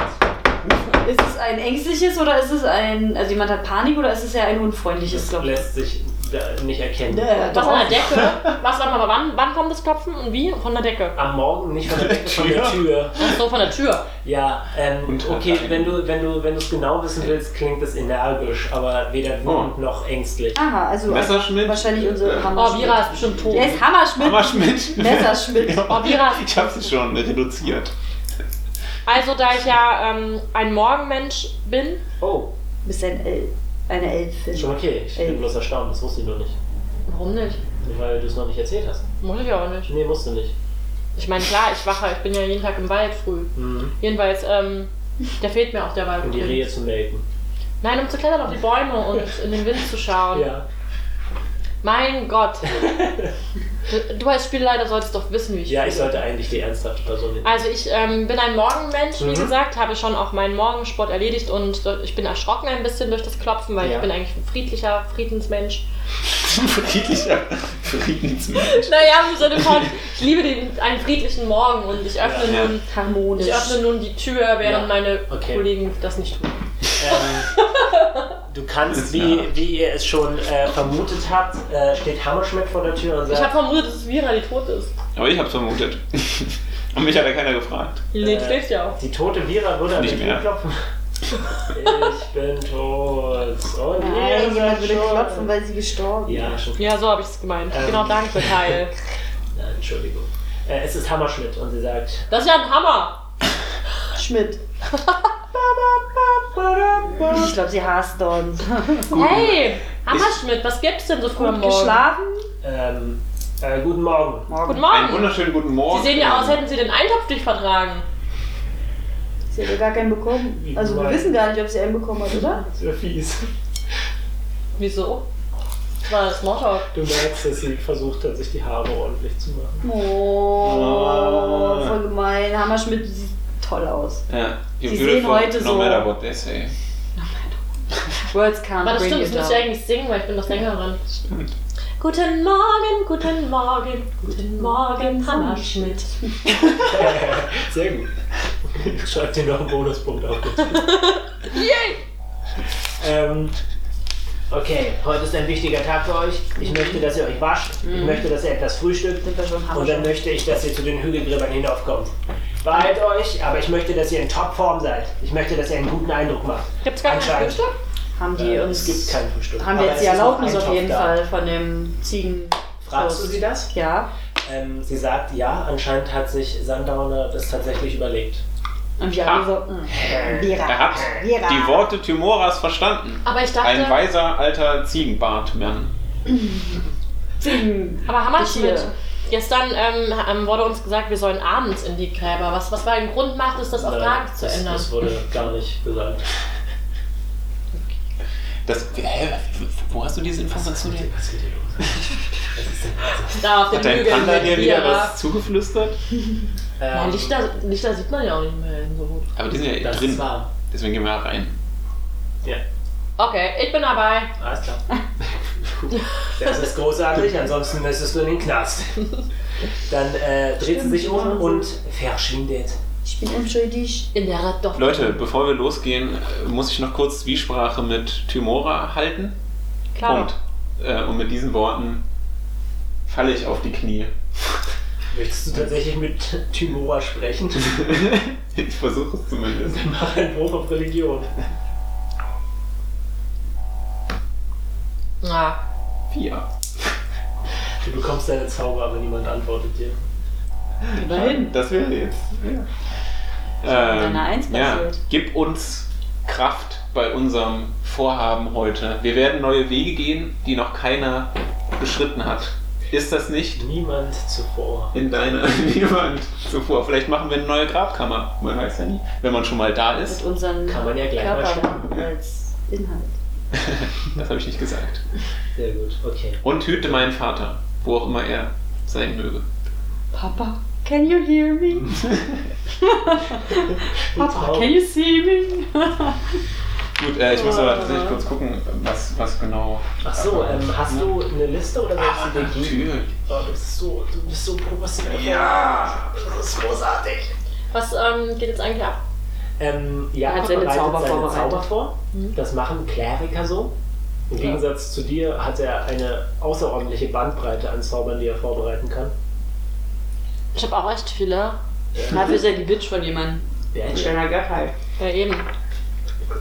Ist es ein ängstliches oder ist es ein, also jemand hat Panik oder ist es ja ein unfreundliches Das Klopfen? lässt sich nicht erkennen. Äh, Was an der Decke? Was, warte mal, wann, wann kommt das Klopfen und wie? Von der Decke. Am Morgen nicht von der Decke, von der Tür. Ach so, von der Tür. Ja, ähm, Und okay, wenn du wenn du wenn du es genau wissen willst, klingt es energisch, aber weder wütend Oh. noch ängstlich. Aha, also Messerschmidt? wahrscheinlich unsere Äh, Oh, Hammerschmidt. Vira ist bestimmt tot. Der ist Hammerschmidt. Hammerschmidt. Messerschmidt. Oh, Vira Ich habe sie schon reduziert. Also, da ich ja ähm, ein Morgenmensch bin, Oh, Du bist ein El eine Elfin. schon okay. Ich Ey. bin bloß erstaunt, das wusste ich noch nicht. warum nicht? Weil du es noch nicht erzählt hast. Muss ich auch nicht. Nee, musst du nicht. Ich meine, klar, ich wache, ich bin ja jeden Tag im Wald früh. Mhm. Jedenfalls, ähm, der fehlt mir auch der Wald. Um die Rehe zu melken. Nein, um zu klettern auf die Bäume und in den Wind zu schauen. Ja. Mein Gott. Du, du als Spielleiter solltest doch wissen, wie ich Ja, ich spiele. sollte eigentlich die ernsthafte Person sein. Also ich ähm, bin ein Morgenmensch, wie Mhm. gesagt, habe schon auch meinen Morgensport erledigt und ich bin erschrocken ein bisschen durch das Klopfen, weil Ja. ich bin eigentlich ein friedlicher Friedensmensch. Friedlicher Friedensmensch. Naja, im Sinne von, ich liebe den, einen friedlichen Morgen und ich öffne, Ja, ja. Nun, Harmonisch. ich öffne nun die Tür, während Ja. meine Okay. Kollegen das nicht tun. Ähm, du kannst, wie, wie ihr es schon äh, vermutet habt, äh, steht Hammerschmidt vor der Tür und Ich habe sagt, vermutet, dass es Vira, die tot ist. Aber ich hab's vermutet. Und mich hat ja keiner gefragt. Die Äh, schläft ja auch. die tote Vira würde an Nicht die Tür mehr. klopfen. ich bin tot. Und Nein, ihr jemand würde klopfen, weil sie gestorben Ja, schon. Ja, so habe ich es gemeint. Ähm. Genau, danke, Teil. Nein, Entschuldigung. Äh, es ist Hammerschmidt und sie sagt, Das ist ja ein Hammer. Schmidt. Ich glaube, sie hasst uns. Hey, Hammerschmidt, was gibt's denn so früh am Morgen? geschlafen? ähm, äh, guten Morgen. Guten Morgen. Einen wunderschönen guten Morgen. Sie sehen ja aus, hätten Sie den Eintopf nicht vertragen. Sie hat ja gar keinen bekommen. Also wir wissen gar nicht, ob sie einen bekommen hat, oder? Das wäre fies. Wieso? Das war das Smalltalk. Du merkst, dass sie versucht hat, sich die Haare ordentlich zu machen. Oh, voll gemein. Hammerschmidt sieht toll aus. Ja, you Sie sehen heute no so- matter what they say. Words can't Aber das bring stimmt, das muss ich eigentlich singen, weil ich bin doch Sängerin. Stimmt. Guten Morgen, guten Morgen, guten Morgen, Hammerschmidt. Sehr gut. Schreib dir noch einen Bonuspunkt auf. Yay! ähm, Okay, heute ist ein wichtiger Tag für euch. Ich möchte, dass ihr euch wascht. Ich möchte, dass ihr etwas frühstückt. Und dann möchte ich, dass ihr zu den Hügelgräbern hinaufkommt. Behalt euch, aber ich möchte, dass ihr in Topform seid. Ich möchte, dass ihr einen guten Eindruck macht. Gibt's gar kein Anscheinend. Frühstück? Haben die Äh, uns. es gibt kein Frühstück. Haben wir jetzt die es Erlaubnis auf jeden da. Fall von dem Ziegen. Fragst du sie das? Ja. Ähm, sie sagt, ja, anscheinend hat sich Sundowner das tatsächlich überlegt. Und wir alle so. mm, Vera. Er hat Vera. die Worte Timoras verstanden. Aber ich dachte, Ein weiser alter Ziegenbartmann. Ziegen. aber haben Gestern ähm, ähm, wurde uns gesagt, wir sollen abends in die Gräber. Was, was war ein Grund macht es, das auf Tages zu ändern? das wurde gar nicht gesagt. Das, hä, wo hast du diese Information her? Was geht hier los? Ist? Da auf den Hat dein Panda dir wieder was zugeflüstert? Ja, Ähm, Lichter, Lichter sieht man ja auch nicht mehr so gut. Aber die sind ja das drin. ist. Deswegen gehen wir rein. Ja, Okay, ich bin dabei. alles klar. Das ist großartig, ansonsten müsstest du in den Knast. Dann äh, dreht sie sich um und verschwindet. Ich bin unschuldig. In der doch. Leute, bevor wir losgehen, äh, muss ich noch kurz Zwiesprache mit Timora halten. Klar. Punkt. Äh, Und mit diesen Worten falle ich auf die Knie. Möchtest du tatsächlich mit Timora sprechen? ich versuche es zumindest. Mach einen Bruch auf Religion. Ja. Vier. Du bekommst deine Zauber, aber niemand antwortet dir. Immerhin. Das wäre jetzt. Ja. Ähm, Deine Eins ja, passiert. gib uns Kraft bei unserem Vorhaben heute. Wir werden neue Wege gehen, die noch keiner beschritten hat. Ist das nicht Niemand zuvor. in deiner niemand zuvor? Vielleicht machen wir eine neue Grabkammer. Man weiß ja nie. Wenn man schon mal da Mit ist. unseren Kann man ja gleich mal Körpern starten. als Inhalt. Das habe ich nicht gesagt. Sehr gut, okay. Und hüte meinen Vater, wo auch immer er sein möge. Papa, can you hear me? Papa, can you see me? Gut, äh, ich muss aber tatsächlich kurz gucken, was, was genau. Ach so, ähm, hast du eine Liste oder sollst Ah, du dir geben? natürlich. Oh, du bist so, du bist so professionell. Ja. Das ist großartig. Was ähm, geht jetzt eigentlich ab? Ähm, ja, Er hat seine bereitet Zauber seine vorbereitet. Zauber vor. Mhm. Das machen Kleriker so. Im Gegensatz zu dir hat er eine außerordentliche Bandbreite an Zaubern, die er vorbereiten kann. Ich habe auch echt viele. Dafür ist er die Bitch von jemandem. Badge. Schöner Göttheit. Ja, eben.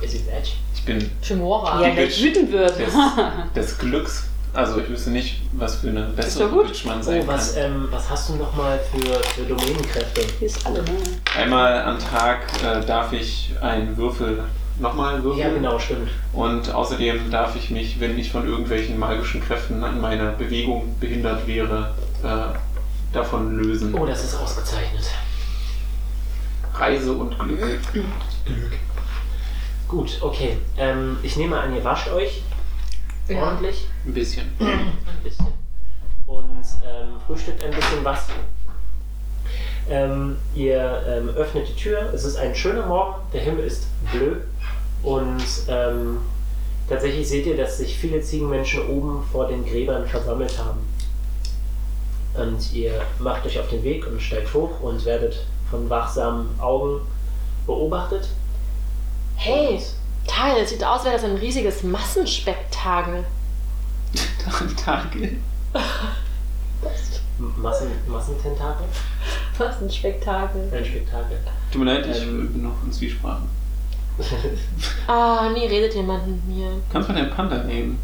Ist sie Badge? Ich bin Timora. Ja, Bitch. wütend wird. des, des Glücks. Also ich wüsste nicht, was für eine bessere. Bitch man sein Oh, was, kann. ähm, was hast du nochmal für, für Domänenkräfte? Hier ist alle, ne? Einmal am Tag äh, darf ich einen Würfel, nochmal würfeln. Ja, genau, stimmt. Und außerdem darf ich mich, wenn ich von irgendwelchen magischen Kräften an meiner Bewegung behindert wäre, äh, davon lösen. Oh, das ist ausgezeichnet. Reise und Glück. Gut, okay. Ähm, ich nehme an, ihr wascht euch Ja. ordentlich. Ein bisschen. Ein bisschen. Und ähm, frühstückt ein bisschen was. Ähm, ihr ähm, öffnet die Tür. Es ist ein schöner Morgen. Der Himmel ist bleu. Und ähm, tatsächlich seht ihr, dass sich viele Ziegenmenschen oben vor den Gräbern versammelt haben. Und ihr macht euch auf den Weg und steigt hoch und werdet von wachsamen Augen beobachtet. Hey, Teil, es sieht aus, als wäre das ein riesiges Massenspektakel. M- Massen, Massententakel? Massenspektakel. Ein Spektakel. Tut mir leid, ich Ähm. bin noch in Zwiesprache. Ah, nie redet jemand mit mir. Kannst du mal den Panda nehmen?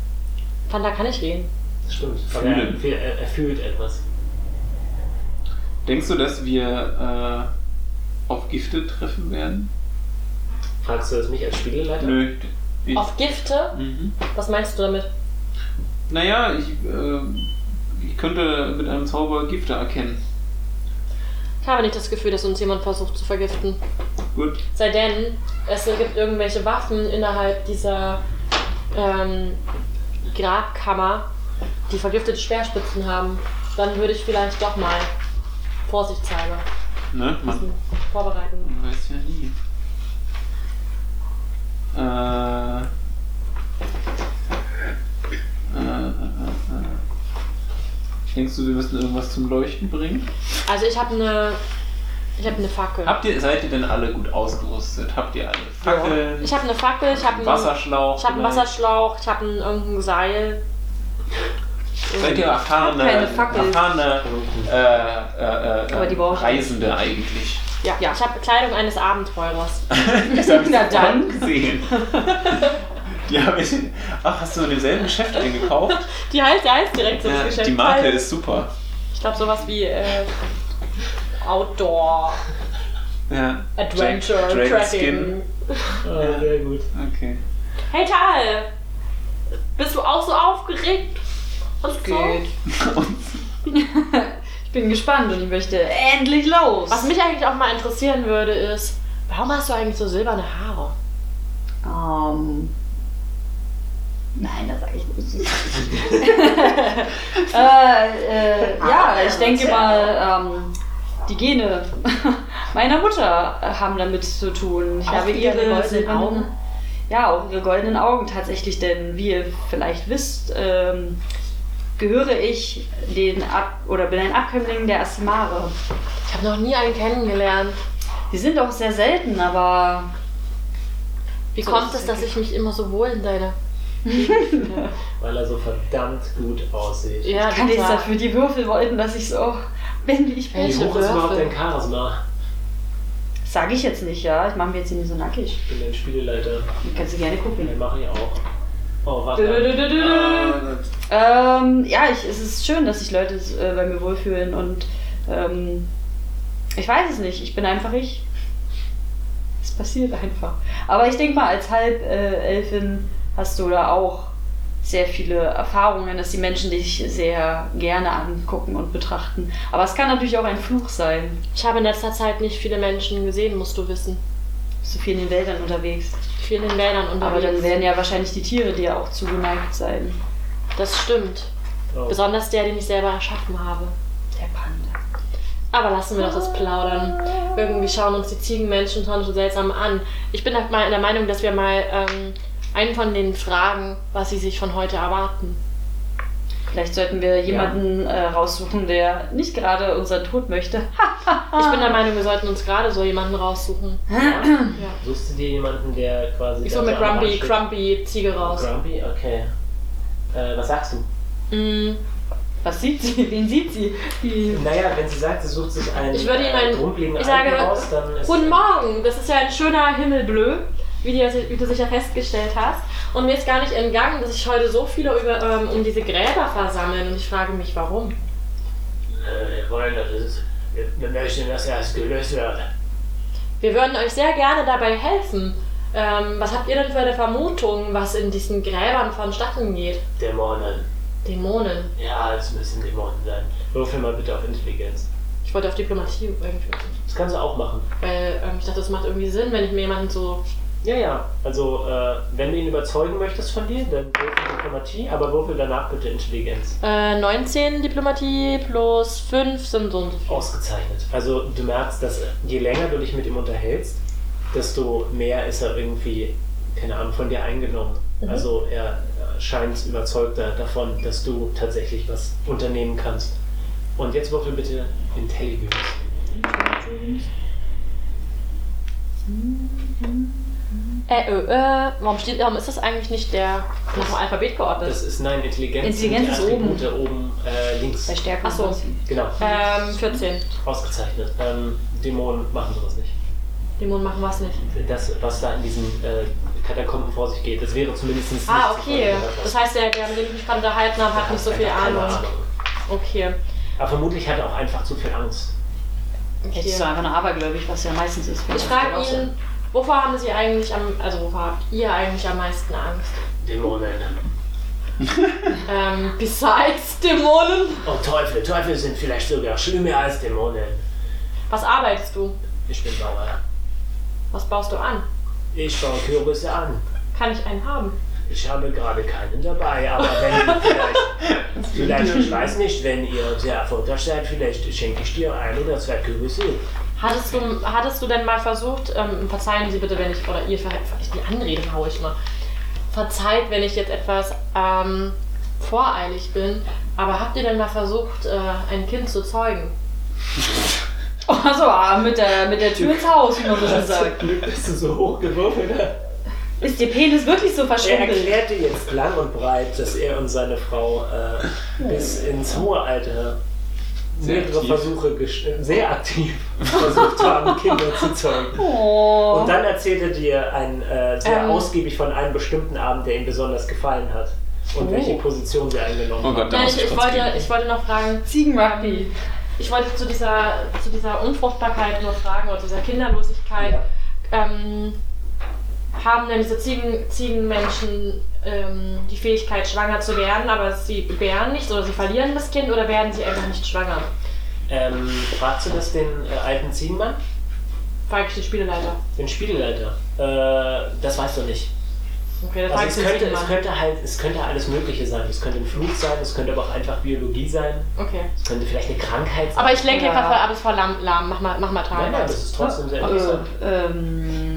Panda kann ich reden. Das stimmt. Aber er, Fühlen. er, er fühlt etwas. Denkst du, dass wir äh, auf Gifte treffen werden? Fragst du das mich als Spieleleiter? Nö. Ich, Auf Gifte? mhm. Was meinst du damit? Naja, ich, äh, ich könnte mit einem Zauber Gifte erkennen. Ich habe nicht das Gefühl, dass uns jemand versucht zu vergiften. Gut. Sei denn, es gibt irgendwelche Waffen innerhalb dieser ähm, Grabkammer, die vergiftete Speerspitzen haben. Dann würde ich vielleicht doch mal vorsichtshalber Ne? Man, vorbereiten. man weiß ja nie. Äh, äh, äh, äh. Denkst du, wir müssen irgendwas zum Leuchten bringen? Also ich habe eine Ich habe eine Fackel. Habt ihr, seid ihr denn alle gut ausgerüstet? Habt ihr alle Fackeln? Ich habe eine Fackel, ich habe einen Wasserschlauch? Ich habe einen? Wasserschlauch, ich habe ein, irgendein Seil. Seid ihr erfahrene, erfahrene äh, äh, äh, Reisende eigentlich? Ja, Ja. ich habe Kleidung eines Abenteurers. Das habe ich Na dann. gesehen. Die habe ich. Ach, hast du in demselben Geschäft eingekauft? Die heißt, der heißt direkt so das Ja, Geschäft. die Marke ist super. Ich glaube sowas wie äh, Outdoor, Ja. Adventure, Dra- Dragon Tracking. Skin. Ah, sehr gut. Okay. Hey Tal, bist du auch so aufgeregt? Und so? Geht. ich bin gespannt und ich möchte endlich los. Was mich eigentlich auch mal interessieren würde ist, warum hast du eigentlich so silberne Haare? Ähm. Nein, das sage ich nicht. äh, äh, ja, ich denke mal, ähm, die Gene meiner Mutter haben damit zu tun. Ich Auch habe ihre goldenen silbernen Augen? Ja, auch ihre goldenen Augen tatsächlich, denn wie ihr vielleicht wisst, ähm, gehöre ich den Ab oder bin ein Abkömmling der Asimare. Ich habe noch nie einen kennengelernt. Die sind auch sehr selten, aber Wie So kommt es, dass ich mich immer so wohl in deiner... Weil er so verdammt gut aussieht. Ja, kann nichts dafür. Die Würfel wollten, dass ich so bin, wie ich bin. Wie hoch ist überhaupt dein Charisma? Sag ich jetzt nicht, ja. Ich mache mir jetzt hier nicht so nackig. Ich bin dein Spieleleiter. Kannst du gerne Den gucken. mache ich auch. Oh, warte. dö. Ähm, ja, ich, es ist schön, dass sich Leute äh, bei mir wohlfühlen und ähm, ich weiß es nicht. Ich bin einfach ich. Es passiert einfach. Aber ich denke mal, als Halbelfin hast du da auch sehr viele Erfahrungen, dass die Menschen dich sehr gerne angucken und betrachten. Aber es kann natürlich auch ein Fluch sein. Ich habe in letzter Zeit nicht viele Menschen gesehen, musst du wissen. Bist du viel in den Wäldern unterwegs. Viel in den Wäldern unterwegs. Aber dann werden ja wahrscheinlich die Tiere dir auch zugeneigt sein. Das stimmt. Oh. Besonders der, den ich selber erschaffen habe. Der Panda. Aber lassen wir doch das Plaudern. Irgendwie schauen uns die Ziegenmenschen schon so seltsam an. Ich bin halt mal in der Meinung, dass wir mal ähm, einen von denen fragen, was sie sich von heute erwarten. Vielleicht sollten wir jemanden äh, raussuchen, der nicht gerade unseren Tod möchte. Ich bin der Meinung, wir sollten uns gerade so jemanden raussuchen. Ja. Suchst du dir jemanden, der quasi. Ich suche mir Grumpy? Grumpy Ziege raus. Grumpy, okay. Äh, was sagst du? Mm, Was sieht sie? Wen sieht sie? Die Naja, wenn sie sagt, sie sucht sich einen Ich würde ihm äh, einen- grumpeligen ich sage, raus, dann ist Guten Morgen, das ist ja ein schöner Himmelblö, wie, dir, wie du sicher festgestellt hast. Und mir ist gar nicht entgangen, dass sich heute so viele über, ähm, um diese Gräber versammeln. Und ich frage mich, warum. Äh, wir wollen, dass es. Wir, möchten, dass erst gelöst wird. Wir würden euch sehr gerne dabei helfen. Ähm, was habt ihr denn für eine Vermutung, was in diesen Gräbern vonstatten geht? Dämonen. Dämonen. Ja, es müssen Dämonen sein. Würfel mal bitte auf Intelligenz. Ich wollte auf Diplomatie irgendwie. Das kannst du auch machen. Weil ähm, ich dachte, das macht irgendwie Sinn, wenn ich mir jemanden so. Ja, ja. Also, äh, wenn du ihn überzeugen möchtest von dir, dann würfel Diplomatie, aber würfel danach bitte Intelligenz. Äh, 19 Diplomatie plus 5 sind so und so viel. Ausgezeichnet. Also, du merkst, dass je länger du dich mit ihm unterhältst, desto mehr ist er irgendwie, keine Ahnung, von dir eingenommen. Mhm. Also, er scheint überzeugter davon, dass du tatsächlich was unternehmen kannst. Und jetzt würfel bitte Intelligence. Äh, äh, äh, warum, steht, warum ist das eigentlich nicht der nach dem Alphabet geordnet? Das ist, nein, Intelligenz, Intelligenz ist oben. Oben äh, links. bei Stärke. Ach so. und Genau, ähm, 14. ausgezeichnet. Ähm, Dämonen machen sowas nicht. Dämonen machen was nicht. Das, was da in diesen äh, Katakomben vor sich geht, das wäre zumindest nicht Ah, okay. Das heißt, der, der mit dem ich mich gerade unterhalten habe, hat nicht so viel keine Ahnung. Okay. Aber vermutlich hat er auch einfach zu viel Angst. Jetzt okay. ist so einfach nur abergläubig, was ja meistens ist. Ich frage ihn, wovor haben Sie eigentlich am, also wovor habt ihr eigentlich am meisten Angst? Dämonen. Ähm, besides Dämonen? Oh Teufel, Teufel sind vielleicht sogar schlimmer als Dämonen. Was arbeitest du? Ich bin Bauer. Was baust du an? Ich baue Kürbisse an. Kann ich einen haben? Ich habe gerade keinen dabei, aber wenn vielleicht, vielleicht, ich weiß nicht, wenn ihr sehr erfolgreich seid, vielleicht schenke ich dir ein oder zwei Kürbisse. Hattest du, hattest du denn mal versucht, ähm, verzeihen Sie bitte, wenn ich, oder ihr, die Anreden hau ich mal. Verzeiht, wenn ich jetzt etwas ähm, voreilig bin, aber habt ihr denn mal versucht, äh, ein Kind zu zeugen? Oh Also ah, mit der, mit der Tür ins Haus, wie man so schön sagt. Glück bist du so hochgewürfelt. Ist ihr Penis wirklich so Er verschrumpelt? erklärte jetzt lang und breit, dass er und seine Frau äh, bis ins hohe Alter Sehr mehrere aktiv. Versuche gest- sehr aktiv versucht haben, Kinder zu zeugen. Oh. Und dann erzählt er dir ein, äh, sehr Ähm. ausgiebig von einem bestimmten Abend, der ihm besonders gefallen hat. Und Oh. welche Position sie eingenommen Oh haben. Gott, muss ich, ich wollte, gehen. ich wollte noch fragen, Ziegenrugby. ich wollte zu dieser, zu dieser Unfruchtbarkeit nur fragen oder dieser Kinderlosigkeit. Ja. Ähm, haben denn diese Ziegen, Ziegenmenschen ähm, die Fähigkeit, schwanger zu werden, aber sie gebären nicht oder sie verlieren das Kind oder werden sie einfach nicht schwanger? Ähm, fragst du das den äh, alten Ziegenmann? Frage ich den Spieleleiter. Den Spielleiter? Äh, das weißt du nicht. Okay, dann Also es könnte, es könnte halt, es könnte alles Mögliche sein. Es könnte ein Fluch sein, es könnte aber auch einfach Biologie sein. Okay. Es könnte vielleicht eine Krankheit sein. Aber ich lenke einfach alles vor lahm, lahm. Mach mal, mach mal Nein, nein, Tal. das ist trotzdem sehr Äh, interessant. ähm,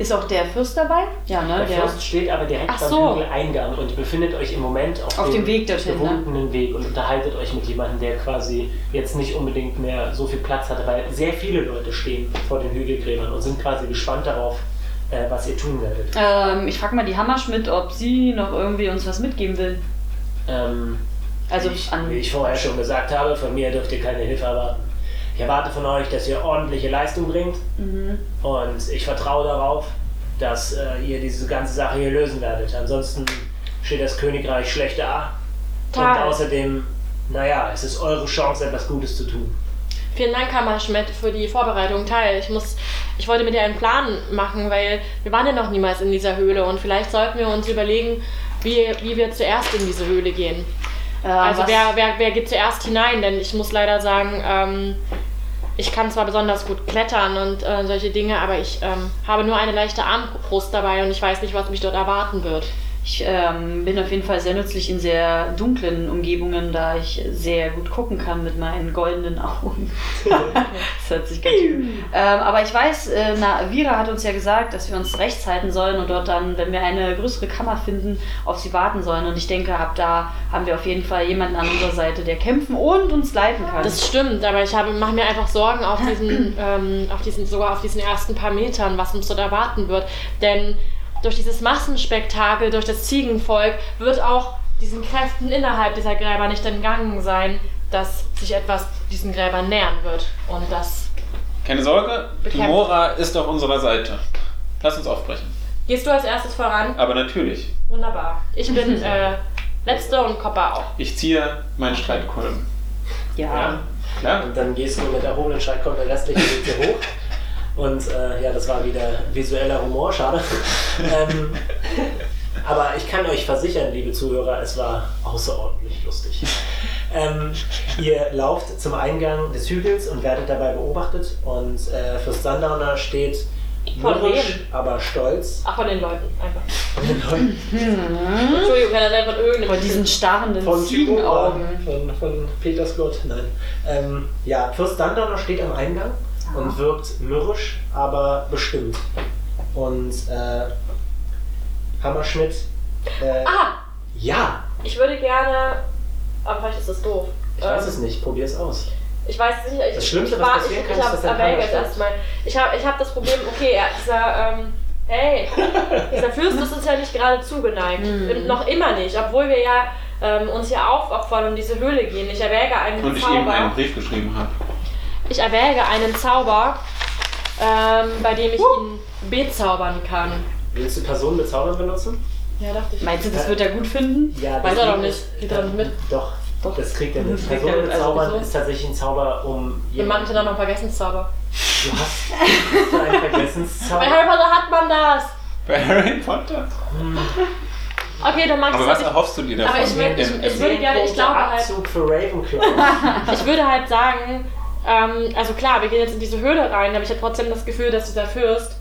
ist auch der Fürst dabei? Ja, ne? Der Fürst steht aber direkt Ach beim so. Hügeleingang und befindet euch im Moment auf, Auf dem Weg dorthin, ne? gewundenen Weg und unterhaltet euch mit jemandem, der quasi jetzt nicht unbedingt mehr so viel Platz hatte, weil sehr viele Leute stehen vor den Hügelgräbern und sind quasi gespannt darauf, äh, was ihr tun werdet. Ähm, ich frage mal die Hammerschmidt, ob sie noch irgendwie uns was mitgeben will. Ähm, Also wie ich, an. wie ich vorher schon gesagt habe, von mir dürft ihr keine Hilfe erwarten. Ich erwarte von euch, dass ihr ordentliche Leistung bringt Mhm. und ich vertraue darauf, dass äh, ihr diese ganze Sache hier lösen werdet. Ansonsten steht das Königreich schlecht da. Und Tal. außerdem, naja, es ist eure Chance, etwas Gutes zu tun. Vielen Dank, Hammerschmidt, für die Vorbereitung. Teil. Ich muss, ich wollte mit dir einen Plan machen, weil wir waren ja noch niemals in dieser Höhle und vielleicht sollten wir uns überlegen, wie, wie wir zuerst in diese Höhle gehen. Ähm, Also wer, wer, wer geht zuerst hinein? Denn ich muss leider sagen, ähm, ich kann zwar besonders gut klettern und äh, solche Dinge, aber ich ähm, habe nur eine leichte Armbrust dabei und ich weiß nicht, was mich dort erwarten wird. Ich ähm, bin auf jeden Fall sehr nützlich in sehr dunklen Umgebungen, da ich sehr gut gucken kann mit meinen goldenen Augen. das hört sich ganz schön. Ähm, aber ich weiß, äh, na, Vira hat uns ja gesagt, dass wir uns rechts halten sollen und dort dann, wenn wir eine größere Kammer finden, auf sie warten sollen. Und ich denke, ab da haben wir auf jeden Fall jemanden an unserer Seite, der kämpfen und uns leiten kann. Das stimmt, aber ich mache mir einfach Sorgen auf diesen, ähm, auf diesen, sogar auf diesen ersten paar Metern, was uns dort erwarten wird. Denn durch dieses Massenspektakel, durch das Ziegenvolk, wird auch diesen Kräften innerhalb dieser Gräber nicht entgangen sein, dass sich etwas diesen Gräbern nähern wird. Und das. Keine Sorge. Timora ist auf unserer Seite. Lass uns aufbrechen. Gehst du als erstes voran? Aber natürlich, Wunderbar. Ich bin äh, letzte und Kopper auch. ich ziehe meinen Streitkolben. ja. Klar? Und dann gehst du mit erhobenen kommt der restliche Weg hier hoch. Und äh, ja, das war wieder visueller Humor, schade. ähm, aber ich kann euch versichern, liebe Zuhörer, es war außerordentlich lustig. Ähm, ihr lauft zum Eingang des Hügels und werdet dabei beobachtet. Und äh, für Sundowner steht Von mürrisch, aber stolz. Ach, von den Leuten einfach. Von den Leuten Entschuldigung, kann das einfach irgendjemand. Vor diesen starrenden von Ziegenaugen. von, von Peters Gott, nein. Ähm, ja, Fürst Dandauer steht am Eingang und wirkt mürrisch, aber bestimmt. Und äh, Hammerschmidt, äh, Ah! ja, Ich würde gerne. Aber vielleicht ist das doof. ich weiß Ähm, es nicht, probier's aus. Ich weiß es nicht. Ich, Das Schlimmste, ich was war- passieren ich, kann, ich ist, dass stirbt. erstmal. Ich habe ich hab das Problem, okay, er- dieser, ähm, hey, dieser Fürst ist uns ja nicht gerade zugeneigt. Und noch immer nicht, obwohl wir ja ähm, uns hier aufopfern und in diese Höhle gehen. Ich erwäge einen Und ich eben einen Zauber. Brief geschrieben habe. Ich erwäge einen Zauber, ähm, bei dem ich ihn bezaubern kann. Willst du Personen bezaubern benutzen? Ja, dachte ich. Meinst du, das wird er gut finden? Ja, Weiß er doch nicht. Geht er nicht mit? Doch, Doch. das kriegt er nicht. Das kriegt Personen er, also bezaubern wieso? ist tatsächlich ein Zauber, um Wir machen dann noch Vergessenszauber. Du hast, hast du einen Vergessenszauber? Bei Harry Potter hat man das. Bei Harry Potter? Okay, dann mag Aber ich was es erhoffst du dir davon? Aber ich will- ich- ich würde gerne- ich glaube halt- Abzug für Ravenclaw. Ich würde halt sagen, ähm, also klar, wir gehen jetzt in diese Höhle rein, aber ich habe trotzdem das Gefühl, dass dieser Fürst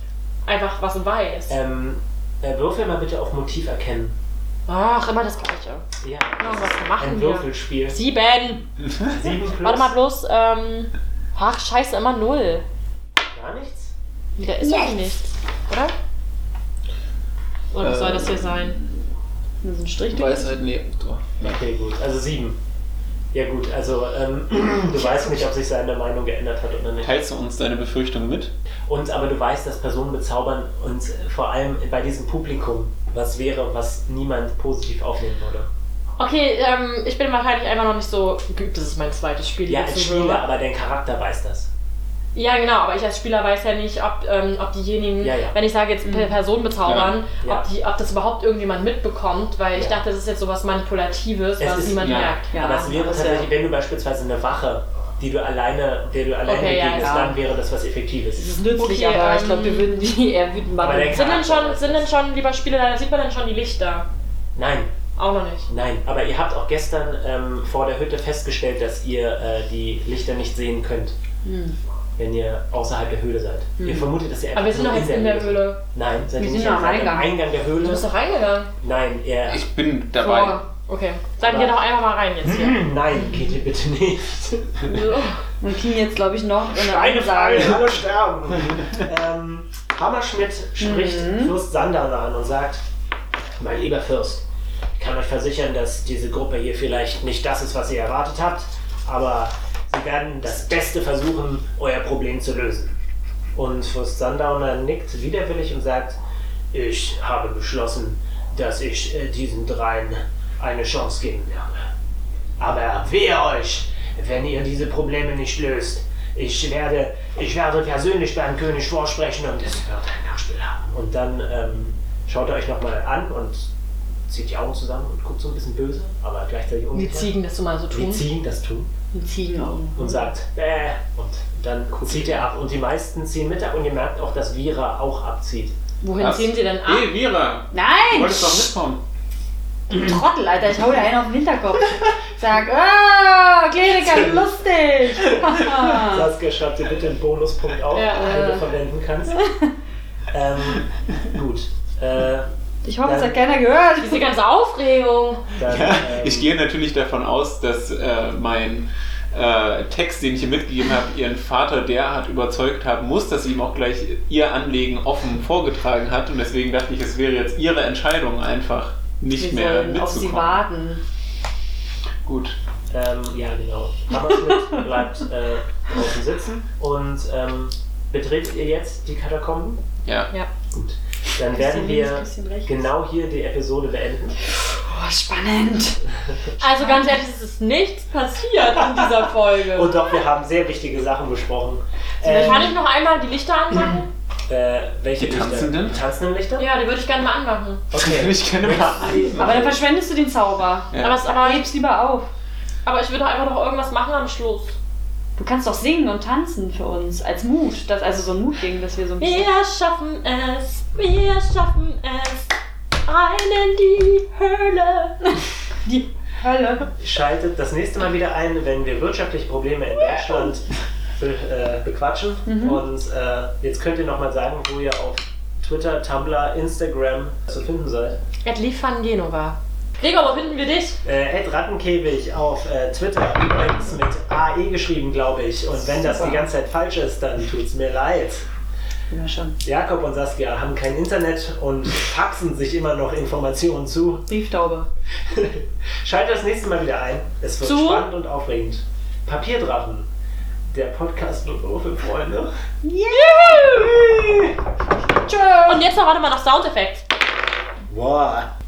einfach was weiß. ähm, äh, würfel mal bitte auf Motiv erkennen. Ach, immer das Gleiche. Ja, Oh, was machen ein wir? Würfelspiel. Sieben! Sieben plus. Warte mal bloß, ähm. Ach, scheiße, immer null. Gar nichts? Da ist irgendwie nichts, oder? Oder was soll das hier sein? Das ist ein Strich. Weisheit, nee. Okay, gut. Also sieben. Ja gut, also ähm, du weißt nicht, ob sich seine Meinung geändert hat oder nicht. Teilst du uns deine Befürchtung mit? Und aber du weißt, dass Personen bezaubern und vor allem bei diesem Publikum was wäre, was niemand positiv aufnehmen würde. Okay, ähm, ich bin wahrscheinlich einfach noch nicht so geübt. Das ist mein zweites Spiel. Ja, als Spieler, aber dein Charakter weiß das. Ja, genau, aber ich als Spieler weiß ja nicht, ob, ähm, ob diejenigen, Ja, ja. wenn ich sage jetzt per Person bezaubern, Ja. Ja. Ob, die, ob das überhaupt irgendjemand mitbekommt, weil ich Ja. dachte, das ist jetzt sowas Manipulatives, Es was ist- niemand ja. merkt. Ja. aber es wäre tatsächlich, wenn du beispielsweise eine Wache, die du alleine, der du alleine Okay, ja, begegnest, ja. dann wäre das was Effektives. Das ist nützlich, Okay, aber ähm, ich glaube, wir würden die eher wütend machen. Sind denn schon, sind denn schon, lieber Spieler, da sieht man dann schon die Lichter? Nein, Auch noch nicht. nein. Aber ihr habt auch gestern ähm, vor der Hütte festgestellt, dass ihr äh, die Lichter nicht sehen könnt, Hm. Wenn ihr außerhalb der Höhle seid. Ihr vermutet, dass ihr Aber wir sind nur doch jetzt in der seid. Höhle. Nein, seid Wir ihr sind nicht ja am seid Eingang. Eingang der Höhle. Du bist doch reingegangen. Nein, er. Ich bin dabei. Vor. Okay. Dann Aber- geh doch einfach mal rein jetzt hier. Nein, geht ihr bitte nicht. Und kriegen jetzt, glaube ich, noch eine Keine Frage, Ansage. alle sterben. ähm, Hammerschmidt spricht Mhm. Fürst Sandal an und sagt, mein lieber Fürst, ich kann euch versichern, dass diese Gruppe hier vielleicht nicht das ist, was ihr erwartet habt, aber sie werden das Beste versuchen, euer Problem zu lösen. Und Fürst Sundowner nickt widerwillig und sagt, ich habe beschlossen, dass ich äh, diesen dreien eine Chance geben werde. Aber wehe euch, wenn ihr diese Probleme nicht löst. Ich werde, ich werde persönlich beim König vorsprechen und es wird ein Nachspiel haben. Und dann ähm, schaut er euch nochmal an und zieht die Augen zusammen und guckt so ein bisschen böse, aber gleichzeitig unsicher. Ziegen das so mal so Wie tun. Ziegen das tun. Die Ziegenaugen. Und sagt, bäh, und dann zieht er ab. Und die meisten ziehen mit ab und ihr merkt auch, dass Vira auch abzieht. Wohin Was? ziehen sie denn ab? Hey, Vira! Du Nein! wolltest doch mitkommen. Du Trottel, Alter, ich hau dir einen auf den Hinterkopf. Sag, ah, Kleriker, lustig. Saskia, schreib dir bitte einen Bonuspunkt auf, Ja, den du äh. verwenden kannst. ähm, gut. Äh, Ich hoffe, es hat keiner gehört. Diese ganze Aufregung. dann, Ja, ähm, ich gehe natürlich davon aus, dass äh, mein äh, Text, den ich ihr mitgegeben habe, ihren Vater derart überzeugt haben muss, dass sie ihm auch gleich ihr Anliegen offen vorgetragen hat. Und deswegen dachte ich, es wäre jetzt ihre Entscheidung, einfach nicht Wir mehr sollen auf sie mitzukommen. warten. Gut. Ähm, ja, genau. Hammerschmidt bleibt äh, draußen sitzen und ähm, betretet ihr jetzt die Katakomben? Ja. Ja. Gut. Dann werden wir genau hier die Episode beenden. Oh, spannend. Also ganz ehrlich, es ist nichts passiert in dieser Folge. Und doch, wir haben sehr wichtige Sachen besprochen. Kann Ähm, ich noch einmal die Lichter anmachen? äh, welche Die Lichter? tanzenden? Die tanzenden Lichter? Ja, die würde ich gerne mal anmachen. Okay. Ich kenne mal einen. Aber dann verschwendest du den Zauber. Ja. Aber, aber, Heb's lieber auf. aber ich würde doch einfach noch irgendwas machen am Schluss. Du kannst doch singen und tanzen für uns. Als Mut. Das, also so ein Mutding, dass wir so ein bisschen. Wir schaffen es, wir schaffen es. Rein in die Höhle. Die Hölle. Schaltet das nächste Mal wieder ein, wenn wir wirtschaftliche Probleme in Deutschland be äh, bequatschen. Und äh, jetzt könnt ihr nochmal sagen, wo ihr auf Twitter, Tumblr, Instagram zu finden seid. Ed liefern Genova. Gregor, wo finden wir dich? Äh, Ed Rattenkäfig auf äh, Twitter, übrigens mit AE geschrieben, glaube ich. Und wenn das die ganze Zeit falsch ist, dann tut's mir leid. Ja, schon. Jakob und Saskia haben kein Internet und faxen sich immer noch Informationen zu. Brieftaube. Schaltet das nächste Mal wieder ein. Es wird Zu? spannend und aufregend. Papierdrachen. Der Podcast nur für Freunde. Tschö. Und jetzt noch, warte mal, noch Soundeffekt. Boah.